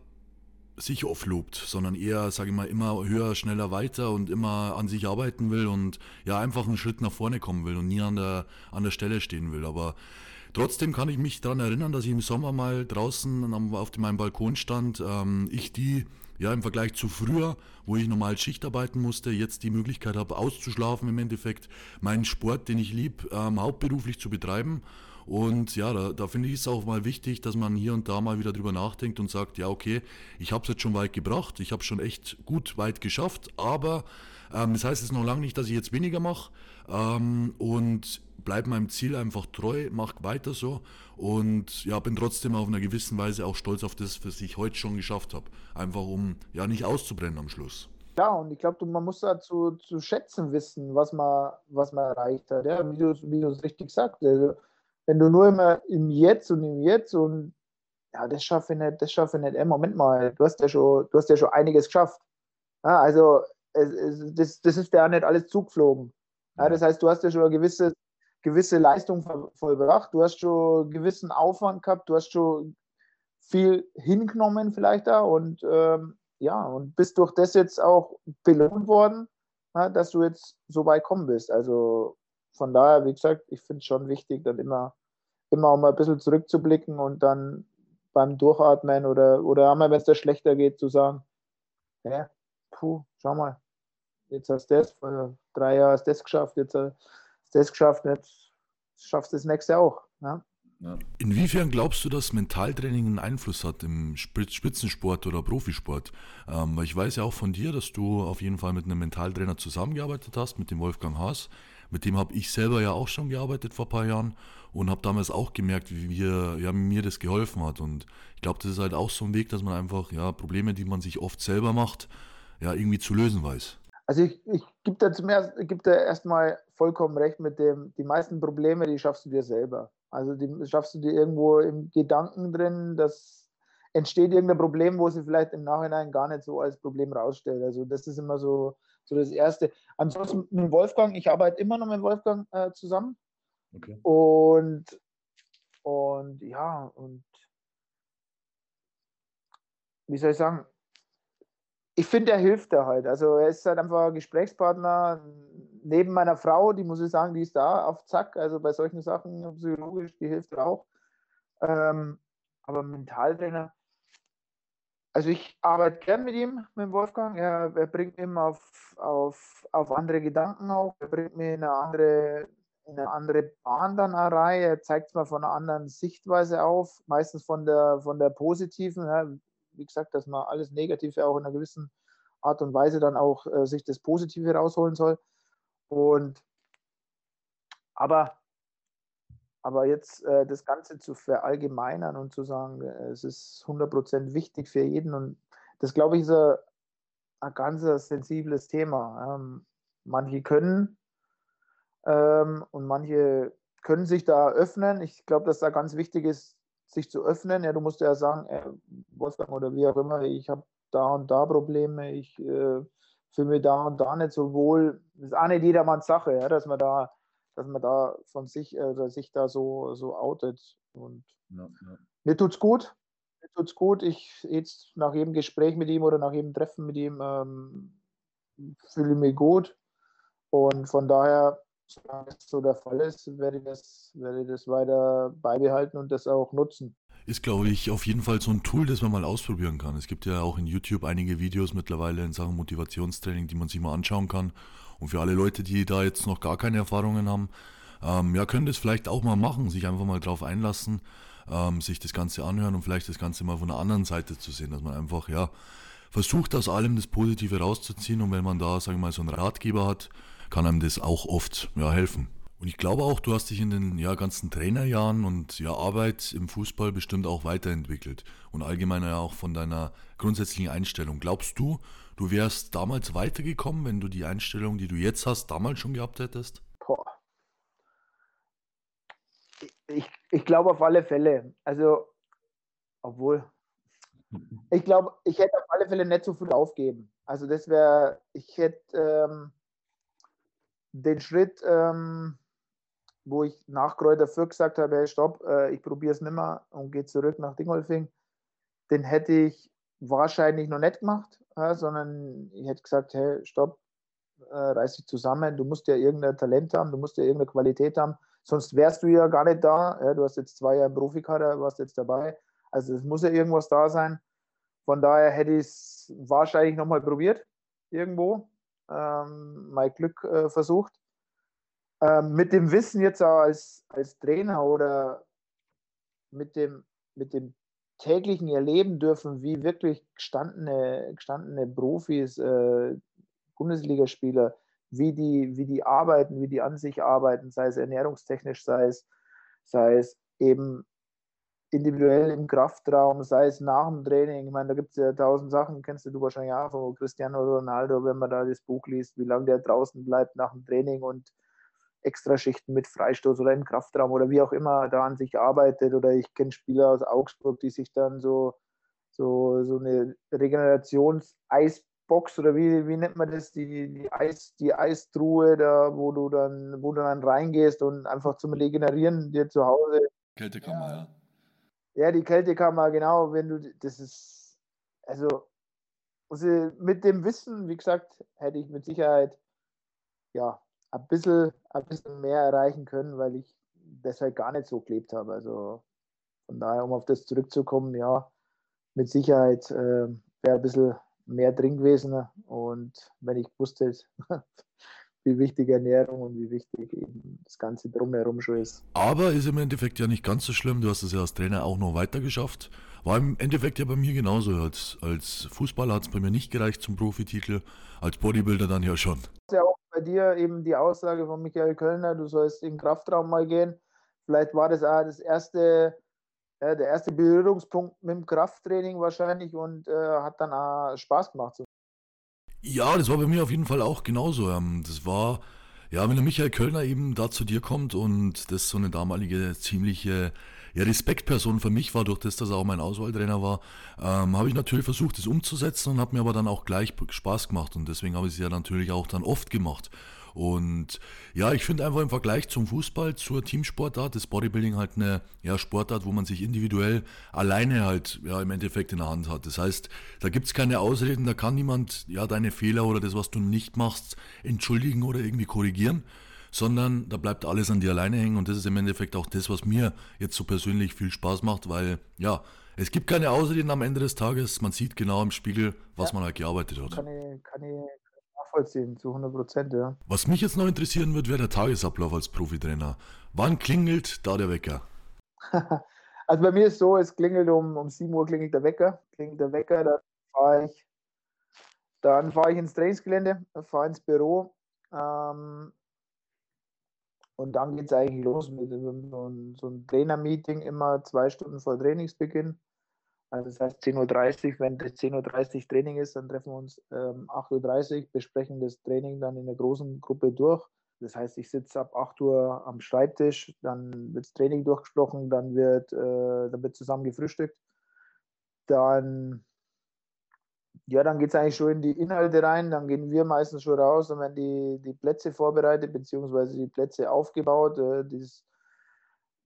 sich oft lobt, sondern eher, sage ich mal, immer höher, schneller, weiter und immer an sich arbeiten will und ja, einfach einen Schritt nach vorne kommen will und nie an der, an der Stelle stehen will. Aber Trotzdem kann ich mich daran erinnern, dass ich im Sommer mal draußen auf meinem Balkon stand, ähm, ich die ja im Vergleich zu früher, wo ich normal Schicht arbeiten musste, jetzt die Möglichkeit habe auszuschlafen im Endeffekt, meinen Sport, den ich lieb, ähm, hauptberuflich zu betreiben. Und ja, da, da finde ich es auch mal wichtig, dass man hier und da mal wieder drüber nachdenkt und sagt, ja okay, ich habe es jetzt schon weit gebracht, ich habe schon echt gut weit geschafft, aber das heißt jetzt noch lange nicht, dass ich jetzt weniger mache. Ähm, und bleibe meinem Ziel einfach treu, mache weiter so und ja, bin trotzdem auf einer gewissen Weise auch stolz auf das, was ich heute schon geschafft habe. Einfach um ja nicht auszubrennen am Schluss. Ja, und ich glaube, man muss dazu zu schätzen wissen, was man, was man erreicht hat. Ja, wie du es richtig sagst. Also, wenn du nur immer im Jetzt und im Jetzt und ja, das schaffe ich nicht, das schaffe ich nicht. Ey, Moment mal, du hast ja schon, du hast ja schon einiges geschafft. Ja, also es, es, das, das ist ja nicht alles zugeflogen. Ja, das heißt, du hast ja schon ein gewisses gewisse Leistung vollbracht, du hast schon gewissen Aufwand gehabt, du hast schon viel hingenommen vielleicht da und ähm, ja, und bist durch das jetzt auch belohnt worden, ja, dass du jetzt so weit kommen bist. Also von daher, wie gesagt, ich finde es schon wichtig, dann immer, immer auch mal ein bisschen zurückzublicken und dann beim Durchatmen oder, oder einmal, wenn es da schlechter geht, zu sagen, ja, puh, schau mal, jetzt hast du das, vor drei Jahren hast du das geschafft, jetzt hast du das geschafft, jetzt schaffst du das nächste auch. Ja? Ja. Inwiefern glaubst du, dass Mentaltraining einen Einfluss hat im Spitzensport oder Profisport? Ähm, ich weiß ja auch von dir, dass du auf jeden Fall mit einem Mentaltrainer zusammengearbeitet hast, mit dem Wolfgang Haas. Mit dem habe ich selber ja auch schon gearbeitet vor ein paar Jahren und habe damals auch gemerkt, wie wir, ja, mir das geholfen hat. Und ich glaube, das ist halt auch so ein Weg, dass man einfach ja, Probleme, die man sich oft selber macht, ja, irgendwie zu lösen weiß. Also ich, ich gebe da, zum geb da erstmal vollkommen recht mit dem, die meisten Probleme, die schaffst du dir selber. Also die schaffst du dir irgendwo im Gedanken drin, dass entsteht irgendein Problem, wo sie vielleicht im Nachhinein gar nicht so als Problem rausstellt. Also das ist immer so, so das Erste. Ansonsten mit Wolfgang, ich arbeite immer noch mit Wolfgang äh, zusammen. Okay. Und, und ja, und wie soll ich sagen, ich finde, er hilft da halt. Also er ist halt einfach Gesprächspartner neben meiner Frau, die muss ich sagen, die ist da auf Zack. Also bei solchen Sachen psychologisch, die hilft auch. Ähm, aber Mentaltrainer, also ich arbeite gern mit ihm, mit Wolfgang. Er, er bringt mich auf, auf, auf andere Gedanken auch. Er bringt mich in eine andere, in eine andere Bahn dann rein. Er zeigt es mir von einer anderen Sichtweise auf, meistens von der, von der positiven. Ja, wie gesagt, dass man alles Negative auch in einer gewissen Art und Weise dann auch äh, sich das Positive rausholen soll. Und aber, aber jetzt äh, das Ganze zu verallgemeinern und zu sagen, äh, es ist 100% wichtig für jeden und das glaube ich ist ein, ein ganz sensibles Thema. Ähm, manche können ähm, und manche können sich da öffnen. Ich glaube, dass da ganz wichtig ist, sich zu öffnen. Ja, du musst ja sagen, äh, Wolfgang oder wie auch immer, ich habe da und da Probleme, ich äh, fühle mich da und da nicht so wohl. Das ist auch nicht jedermanns Sache, ja, dass man da, dass man da von sich äh, sich da so, so outet. Und ja, ja. mir tut's gut. Mir tut's gut. Ich jetzt nach jedem Gespräch mit ihm oder nach jedem Treffen mit ihm ähm, fühle mich gut. Und von daher solange es so der Fall ist, werde ich, das, werde ich das weiter beibehalten und das auch nutzen. Ist, glaube ich, auf jeden Fall so ein Tool, das man mal ausprobieren kann. Es gibt ja auch in YouTube einige Videos mittlerweile in Sachen Motivationstraining, die man sich mal anschauen kann. Und für alle Leute, die da jetzt noch gar keine Erfahrungen haben, ähm, ja, können das vielleicht auch mal machen, sich einfach mal drauf einlassen, ähm, sich das Ganze anhören und vielleicht das Ganze mal von der anderen Seite zu sehen, dass man einfach, ja, versucht aus allem das Positive rauszuziehen und wenn man da, sagen wir mal, so einen Ratgeber hat, kann einem das auch oft ja, helfen. Und ich glaube auch, du hast dich in den ja, ganzen Trainerjahren und ja, Arbeit im Fußball bestimmt auch weiterentwickelt. Und allgemein ja auch von deiner grundsätzlichen Einstellung. Glaubst du, du wärst damals weitergekommen, wenn du die Einstellung, die du jetzt hast, damals schon gehabt hättest? Boah. Ich, ich glaube auf alle Fälle. Also, obwohl, ich glaube, ich hätte auf alle Fälle nicht so viel aufgeben. Also das wäre, ich hätte, ähm, den Schritt, ähm, wo ich nach Kräuter Fürth gesagt habe, hey, stopp, äh, ich probiere es nicht mehr und gehe zurück nach Dingolfing, den hätte ich wahrscheinlich noch nicht gemacht, äh, sondern ich hätte gesagt, hey, stopp, äh, reiß dich zusammen, du musst ja irgendein Talent haben, du musst ja irgendeine Qualität haben, sonst wärst du ja gar nicht da. Ja, du hast jetzt zwei Jahre Profikader, warst jetzt dabei, also es muss ja irgendwas da sein. Von daher hätte ich es wahrscheinlich nochmal probiert, irgendwo ähm, mein Glück äh, versucht. Ähm, mit dem Wissen jetzt auch als, als Trainer oder mit dem, mit dem täglichen Erleben dürfen, wie wirklich gestandene, gestandene Profis, äh, Bundesligaspieler, wie die, wie die arbeiten, wie die an sich arbeiten, sei es ernährungstechnisch, sei es, sei es eben individuell im Kraftraum, sei es nach dem Training. Ich meine, da gibt es ja tausend Sachen, kennst du wahrscheinlich auch von Cristiano Ronaldo, wenn man da das Buch liest, wie lange der draußen bleibt nach dem Training und Extraschichten mit Freistoß oder im Kraftraum oder wie auch immer da an sich arbeitet. Oder ich kenne Spieler aus Augsburg, die sich dann so, so, so eine Regenerations-Eisbox oder wie, wie nennt man das, die, die, Eis, die Eistruhe, da, wo du dann, wo du dann reingehst und einfach zum Regenerieren dir zu Hause. Kältekammer, ja. Ja, die Kältekammer, genau, wenn du, das ist, also, also mit dem Wissen, wie gesagt, hätte ich mit Sicherheit, ja, ein bisschen, ein bisschen mehr erreichen können, weil ich das halt gar nicht so gelebt habe. Also von daher, um auf das zurückzukommen, ja, mit Sicherheit äh, wäre ein bisschen, mehr drin gewesen. Und wenn ich wusste, wie wichtig Ernährung und wie wichtig eben das Ganze drumherum schon ist. Aber ist im Endeffekt ja nicht ganz so schlimm. Du hast es ja als Trainer auch noch weiter geschafft. War im Endeffekt ja bei mir genauso. Als, als Fußballer hat es bei mir nicht gereicht zum Profititel, als Bodybuilder dann ja schon. Ja, auch bei dir eben die Aussage von Michael Kölner, du sollst in den Kraftraum mal gehen. Vielleicht war das auch das erste, ja, der erste Berührungspunkt mit dem Krafttraining wahrscheinlich und äh, hat dann auch Spaß gemacht. Ja, das war bei mir auf jeden Fall auch genauso. Ähm, das war, ja, wenn der Michael Kölner eben da zu dir kommt und das so eine damalige ziemliche ja, Respektperson für mich war, durch das, dass er auch mein Auswahltrainer war, ähm, habe ich natürlich versucht, das umzusetzen und habe mir aber dann auch gleich Spaß gemacht und deswegen habe ich es ja natürlich auch dann oft gemacht. Und ja, ich finde einfach im Vergleich zum Fußball, zur Teamsportart, das Bodybuilding halt eine ja, Sportart, wo man sich individuell alleine halt ja, im Endeffekt in der Hand hat. Das heißt, da gibt es keine Ausreden, da kann niemand ja deine Fehler oder das, was du nicht machst, entschuldigen oder irgendwie korrigieren sondern da bleibt alles an dir alleine hängen und das ist im Endeffekt auch das, was mir jetzt so persönlich viel Spaß macht, weil ja, es gibt keine Ausreden am Ende des Tages, man sieht genau im Spiegel, was ja. man halt gearbeitet hat. Kann ich, kann ich nachvollziehen, zu 100 Prozent, ja. Was mich jetzt noch interessieren wird, wäre der Tagesablauf als Profitrainer. Wann klingelt da der Wecker? also bei mir ist so, es klingelt um, um 7 Uhr klingelt der Wecker, klingelt der Wecker, dann fahre ich, dann fahre ich ins Trainingsgelände, fahre ins Büro, ähm, und dann geht es eigentlich los mit so, so einem Trainer-Meeting immer zwei Stunden vor Trainingsbeginn. Also das heißt 10.30 Uhr, wenn das 10.30 Uhr Training ist, dann treffen wir uns ähm, 8.30 Uhr, besprechen das Training dann in der großen Gruppe durch. Das heißt, ich sitze ab 8 Uhr am Schreibtisch, dann wird das Training durchgesprochen, dann wird, äh, dann wird zusammen gefrühstückt. Dann ja, dann geht es eigentlich schon in die Inhalte rein. Dann gehen wir meistens schon raus und werden die, die Plätze vorbereitet, beziehungsweise die Plätze aufgebaut, äh, dieses,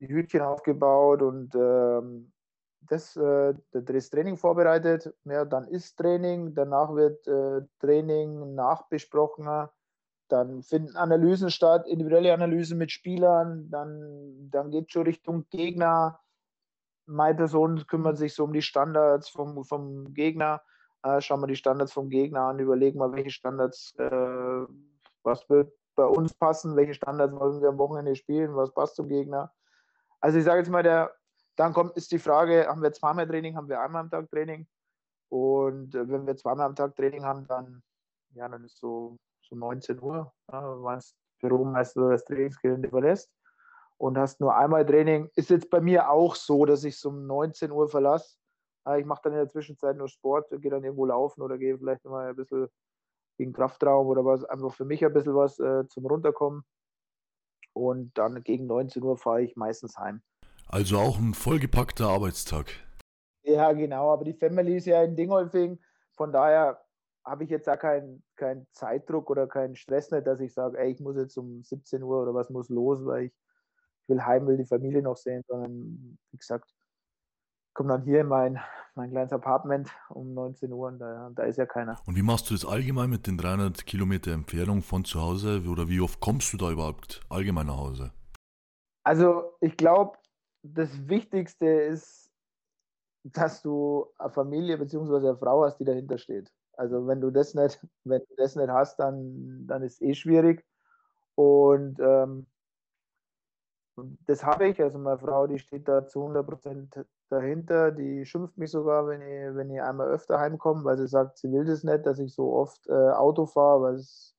die Hütchen aufgebaut und ähm, das, äh, das Training vorbereitet. Ja, dann ist Training, danach wird äh, Training nachbesprochen. Dann finden Analysen statt, individuelle Analysen mit Spielern. Dann, dann geht es schon Richtung Gegner. Meine Person kümmert sich so um die Standards vom, vom Gegner äh, schauen wir die Standards vom Gegner an, überlegen mal, welche Standards, äh, was wird bei uns passen, welche Standards wollen wir am Wochenende spielen, was passt zum Gegner. Also ich sage jetzt mal, der, dann kommt, ist die Frage, haben wir zweimal Training, haben wir einmal am Tag Training? Und äh, wenn wir zweimal am Tag Training haben, dann, ja, dann ist so, so 19 Uhr, ja, wann das Büro meistens das Trainingsgelände verlässt und hast nur einmal Training. Ist jetzt bei mir auch so, dass ich es um 19 Uhr verlasse ich mache dann in der Zwischenzeit nur Sport, gehe dann irgendwo laufen oder gehe vielleicht mal ein bisschen gegen Kraftraum oder was, einfach für mich ein bisschen was äh, zum Runterkommen. Und dann gegen 19 Uhr fahre ich meistens heim. Also auch ein vollgepackter Arbeitstag. Ja, genau, aber die Family ist ja in Dingolfing, von daher habe ich jetzt auch keinen kein Zeitdruck oder keinen Stress nicht, dass ich sage, ey, ich muss jetzt um 17 Uhr oder was muss los, weil ich, ich will heim, will die Familie noch sehen, sondern wie gesagt, komme dann hier in mein, mein kleines Apartment um 19 Uhr und da, da ist ja keiner. Und wie machst du das allgemein mit den 300 Kilometer Entfernung von zu Hause oder wie oft kommst du da überhaupt allgemein nach Hause? Also ich glaube, das Wichtigste ist, dass du eine Familie bzw. eine Frau hast, die dahinter steht. Also wenn du das nicht, wenn du das nicht hast, dann, dann ist es eh schwierig. Und ähm, das habe ich. Also meine Frau, die steht da zu 100 Prozent dahinter. Die schimpft mich sogar, wenn ich, wenn ich einmal öfter heimkomme, weil sie sagt, sie will das nicht, dass ich so oft äh, Auto fahre, weil es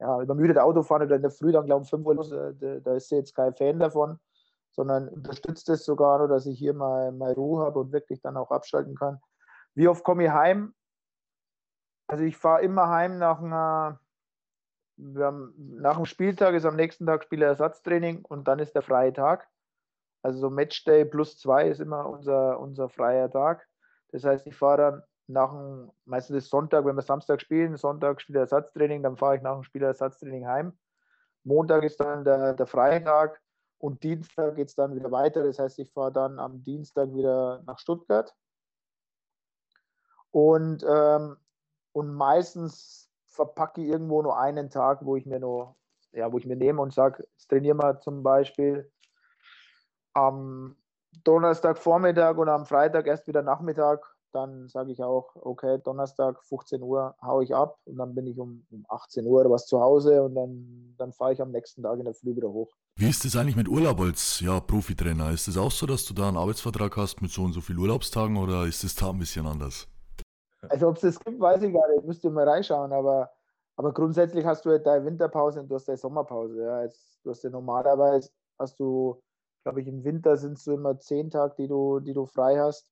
ja, übermüdet Autofahren oder in der Früh dann glaube ich 5 Uhr los, äh, da, da ist sie jetzt kein Fan davon, sondern unterstützt es sogar nur, dass ich hier mal, mal Ruhe habe und wirklich dann auch abschalten kann. Wie oft komme ich heim? Also ich fahre immer heim nach einer haben, nach dem Spieltag ist am nächsten Tag Spielerersatztraining und dann ist der freie Tag. Also so Matchday plus zwei ist immer unser, unser freier Tag. Das heißt, ich fahre dann nach dem, meistens ist Sonntag, wenn wir Samstag spielen, Sonntag Spielerersatztraining, dann fahre ich nach dem Spielerersatztraining heim. Montag ist dann der, der freie Tag und Dienstag geht es dann wieder weiter. Das heißt, ich fahre dann am Dienstag wieder nach Stuttgart. Und, ähm, und meistens verpacke ich irgendwo nur einen Tag, wo ich mir nur, ja, wo ich mir nehme und sage, jetzt trainieren wir zum Beispiel am Donnerstagvormittag und am Freitag erst wieder Nachmittag. Dann sage ich auch, okay, Donnerstag 15 Uhr haue ich ab und dann bin ich um, um 18 Uhr oder was zu Hause und dann, dann fahre ich am nächsten Tag in der Früh wieder hoch. Wie ist das eigentlich mit Urlaub als ja, Profitrainer? Ist es auch so, dass du da einen Arbeitsvertrag hast mit so und so vielen Urlaubstagen oder ist es da ein bisschen anders? Also ob es das gibt, weiß ich gar nicht. Müsste mal reinschauen, aber, aber grundsätzlich hast du halt deine Winterpause und du hast deine Sommerpause. Ja. Jetzt, du hast ja normalerweise hast du, glaube ich, im Winter sind es so immer zehn Tage, die du, die du frei hast.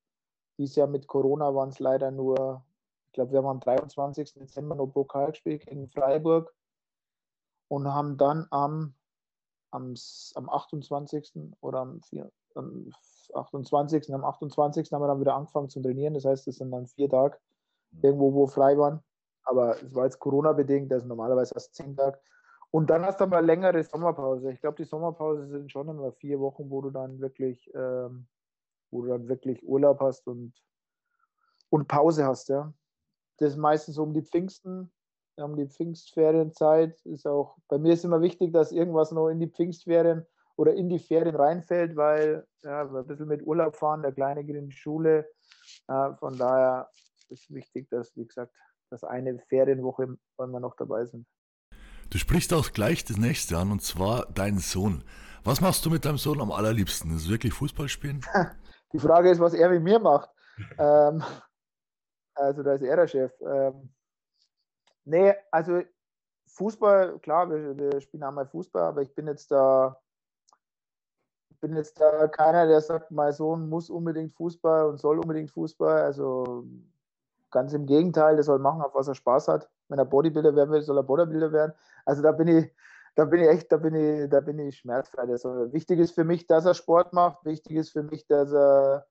Dieses Jahr mit Corona waren es leider nur, ich glaube, wir haben am 23. Dezember noch Pokal gespielt gegen Freiburg und haben dann am, am, am 28. oder am, 4, am 28. Am 28. haben wir dann wieder angefangen zu trainieren. Das heißt, es sind dann vier Tage irgendwo, wo frei waren. Aber es war jetzt Corona-bedingt, also normalerweise erst zehn Tage. Und dann hast du mal längere Sommerpause. Ich glaube, die Sommerpause sind schon immer vier Wochen, wo du dann wirklich, ähm, wo du dann wirklich Urlaub hast und, und Pause hast, ja. Das ist meistens um die Pfingsten, um die Pfingstferienzeit. Ist auch, bei mir ist immer wichtig, dass irgendwas noch in die Pfingstferien oder in die Ferien reinfällt, weil ja, ein bisschen mit Urlaub fahren, der Kleine geht in die Schule. Äh, von daher ist wichtig, dass, wie gesagt, dass eine Ferienwoche immer noch dabei sind. Du sprichst auch gleich das nächste an, und zwar deinen Sohn. Was machst du mit deinem Sohn am allerliebsten? Ist es wirklich Fußball spielen? Die Frage ist, was er mit mir macht. ähm, also da ist er der Chef. Ähm, nee, also Fußball, klar, wir, wir spielen einmal Fußball, aber ich bin jetzt da bin jetzt da keiner, der sagt, mein Sohn muss unbedingt Fußball und soll unbedingt Fußball. Also Ganz im Gegenteil, der soll machen, auf was er Spaß hat. Wenn er Bodybuilder werden will, soll er Bodybuilder werden. Also da bin ich, da bin ich echt, da bin ich, da bin ich schmerzfrei. Also wichtig ist für mich, dass er Sport macht. Wichtig ist für mich, dass er,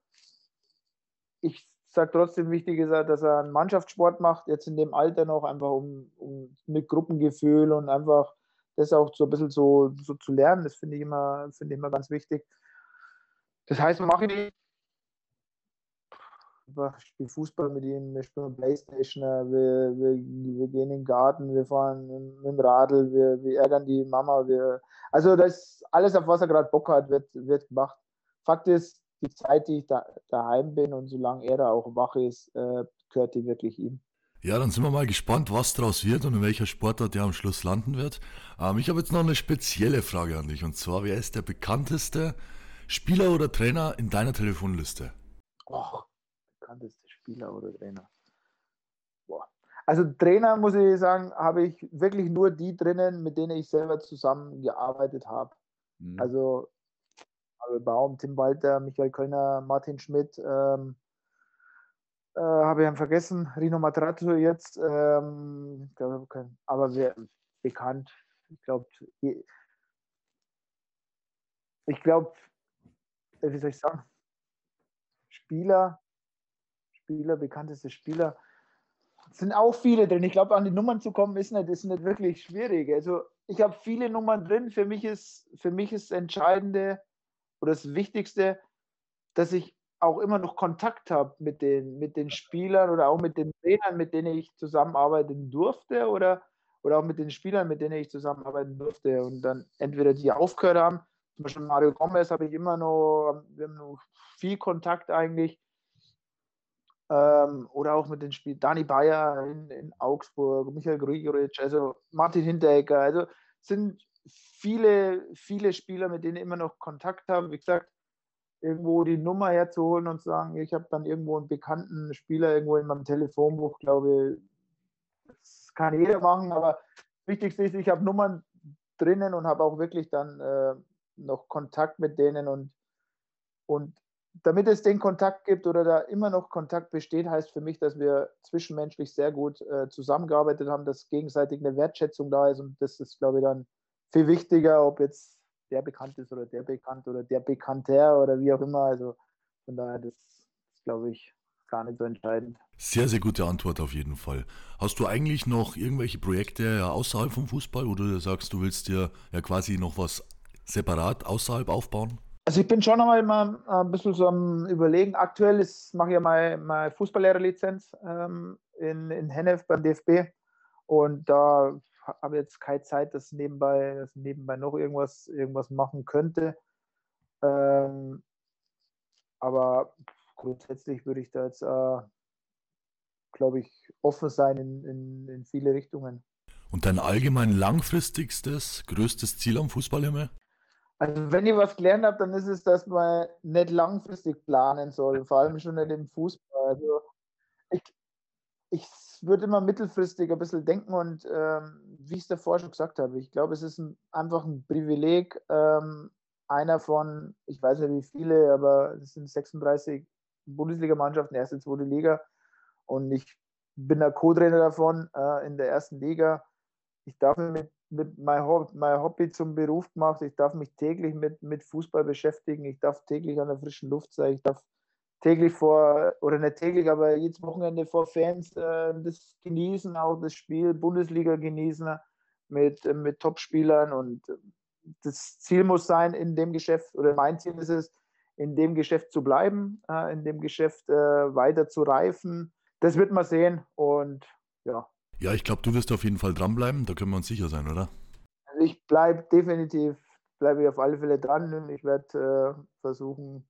ich sage trotzdem, wichtig ist, dass er einen Mannschaftssport macht, jetzt in dem Alter noch, einfach um, um mit Gruppengefühl und einfach das auch so ein bisschen so, so zu lernen. Das finde ich immer, finde ich immer ganz wichtig. Das heißt, was mache ich einfach, ich spiele Fußball mit ihm, wir spielen Playstation, äh, wir, wir, wir gehen in den Garten, wir fahren mit dem Radl, wir, wir ärgern die Mama. Wir, also das alles, auf was er gerade Bock hat, wird, wird gemacht. Fakt ist, die Zeit, die ich da, daheim bin und solange er da auch wach ist, äh, gehört die wirklich ihm. Ja, dann sind wir mal gespannt, was daraus wird und in welcher Sportart der am Schluss landen wird. Ähm, ich habe jetzt noch eine spezielle Frage an dich und zwar, wer ist der bekannteste Spieler oder Trainer in deiner Telefonliste? Och, bekannteste Spieler oder Trainer? Boah. Also Trainer, muss ich sagen, habe ich wirklich nur die drinnen, mit denen ich selber zusammengearbeitet habe. Mhm. Also Manuel Baum, Tim Walter, Michael Kölner, Martin Schmidt, ähm, äh, habe ich ihn vergessen, Rino Matrato jetzt, ähm, aber wer, bekannt, ich glaube, ich glaube, wie soll ich sagen, Spieler, Spieler, bekannteste Spieler. Es sind auch viele drin. Ich glaube, an die Nummern zu kommen, ist nicht, ist nicht wirklich schwierig. Also ich habe viele Nummern drin. Für mich ist, für mich ist das Entscheidende oder das Wichtigste, dass ich auch immer noch Kontakt habe mit den, mit den Spielern oder auch mit den Trainern, mit denen ich zusammenarbeiten durfte oder, oder auch mit den Spielern, mit denen ich zusammenarbeiten durfte und dann entweder die aufgehört haben, zum Beispiel Mario Gomez habe ich immer noch, wir haben noch viel Kontakt eigentlich ähm, oder auch mit den Spielen Dani Bayer in, in Augsburg, Michael Grigoric, also Martin Hinteregger. Also sind viele, viele Spieler, mit denen ich immer noch Kontakt habe. Wie gesagt, irgendwo die Nummer herzuholen und zu sagen, ich habe dann irgendwo einen bekannten Spieler irgendwo in meinem Telefonbuch, glaube ich, das kann jeder machen, aber wichtig ist, ich habe Nummern drinnen und habe auch wirklich dann äh, noch Kontakt mit denen und, und damit es den Kontakt gibt oder da immer noch Kontakt besteht, heißt für mich, dass wir zwischenmenschlich sehr gut äh, zusammengearbeitet haben, dass gegenseitig eine Wertschätzung da ist und das ist, glaube ich, dann viel wichtiger, ob jetzt der bekannt ist oder der bekannt oder der Bekannter oder wie auch immer. Also von daher, das ist, glaube ich, gar nicht so entscheidend. Sehr, sehr gute Antwort auf jeden Fall. Hast du eigentlich noch irgendwelche Projekte außerhalb vom Fußball, wo du sagst, du willst dir ja quasi noch was separat außerhalb aufbauen? Also ich bin schon noch mal ein bisschen so am überlegen. Aktuell ist, mache ich ja meine, meine Fußballlehrerlizenz ähm, in, in Hennef beim DFB. Und da habe ich jetzt keine Zeit, dass nebenbei, dass nebenbei noch irgendwas, irgendwas machen könnte. Ähm, aber grundsätzlich würde ich da jetzt äh, glaube ich, offen sein in, in, in viele Richtungen. Und dein allgemein langfristigstes, größtes Ziel am Fußballhimmel? Also wenn ich was gelernt habe, dann ist es, dass man nicht langfristig planen soll, vor allem schon nicht im Fußball. Also ich, ich würde immer mittelfristig ein bisschen denken und ähm, wie ich es davor schon gesagt habe, ich glaube, es ist ein, einfach ein Privileg, ähm, einer von, ich weiß nicht wie viele, aber es sind 36 Bundesligamannschaften, erste, zweite Liga und ich bin der Co-Trainer davon äh, in der ersten Liga. Ich darf mit, mit mein, Hobby, zum Beruf gemacht. Ich darf mich täglich mit, mit Fußball beschäftigen. Ich darf täglich an der frischen Luft sein. Ich darf täglich vor, oder nicht täglich, aber jedes Wochenende vor Fans äh, das genießen, auch das Spiel Bundesliga genießen mit, mit Topspielern. Und das Ziel muss sein, in dem Geschäft, oder mein Ziel ist es, in dem Geschäft zu bleiben, äh, in dem Geschäft äh, weiter zu reifen das wird man sehen und ja. Ja, ich glaube, du wirst auf jeden Fall dranbleiben, da können wir uns sicher sein, oder? Also ich bleibe definitiv, bleibe ich auf alle Fälle dran und ich werde äh, versuchen,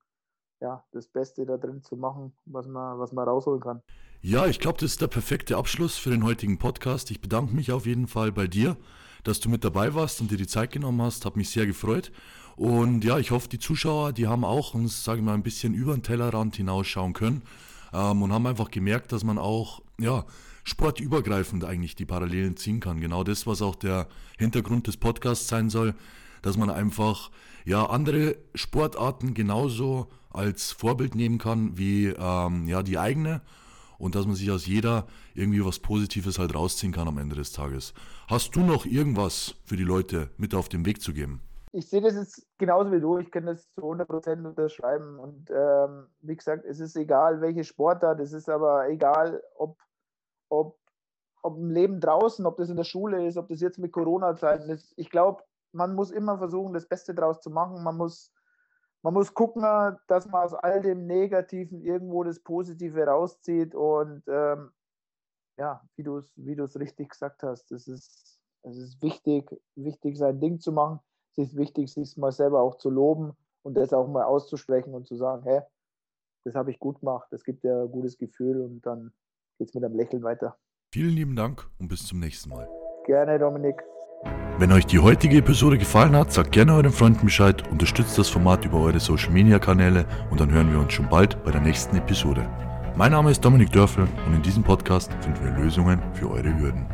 ja, das Beste da drin zu machen, was man, was man rausholen kann. Ja, ich glaube, das ist der perfekte Abschluss für den heutigen Podcast. Ich bedanke mich auf jeden Fall bei dir, dass du mit dabei warst und dir die Zeit genommen hast. Hat mich sehr gefreut. Und ja, ich hoffe, die Zuschauer, die haben auch uns, sage ich mal, ein bisschen über den Tellerrand hinausschauen können ähm, und haben einfach gemerkt, dass man auch, ja, sportübergreifend eigentlich die Parallelen ziehen kann. Genau das, was auch der Hintergrund des Podcasts sein soll, dass man einfach, ja, andere Sportarten genauso als Vorbild nehmen kann wie, ähm, ja, die eigene und dass man sich aus jeder irgendwie was Positives halt rausziehen kann am Ende des Tages. Hast du noch irgendwas für die Leute mit auf den Weg zu geben? ich sehe das jetzt genauso wie du. Ich kann das zu 100% unterschreiben. Und ähm, wie gesagt, es ist egal, welche Sportart, es ist aber egal, ob, ob, ob im Leben draußen, ob das in der Schule ist, ob das jetzt mit Corona-Zeiten ist. Ich glaube, man muss immer versuchen, das Beste draus zu machen. Man muss, man muss gucken, dass man aus all dem Negativen irgendwo das Positive rauszieht. Und ähm, ja, wie du es wie richtig gesagt hast, es ist, es ist wichtig, wichtig, sein Ding zu machen es ist wichtig, sich mal selber auch zu loben und das auch mal auszusprechen und zu sagen, hä, das habe ich gut gemacht, das gibt ja ein gutes Gefühl und dann geht es mit einem Lächeln weiter. Vielen lieben Dank und bis zum nächsten Mal. Gerne, Dominik. Wenn euch die heutige Episode gefallen hat, sagt gerne euren Freunden Bescheid, unterstützt das Format über eure Social Media Kanäle und dann hören wir uns schon bald bei der nächsten Episode. Mein Name ist Dominik Dörfel und in diesem Podcast finden wir Lösungen für eure Hürden.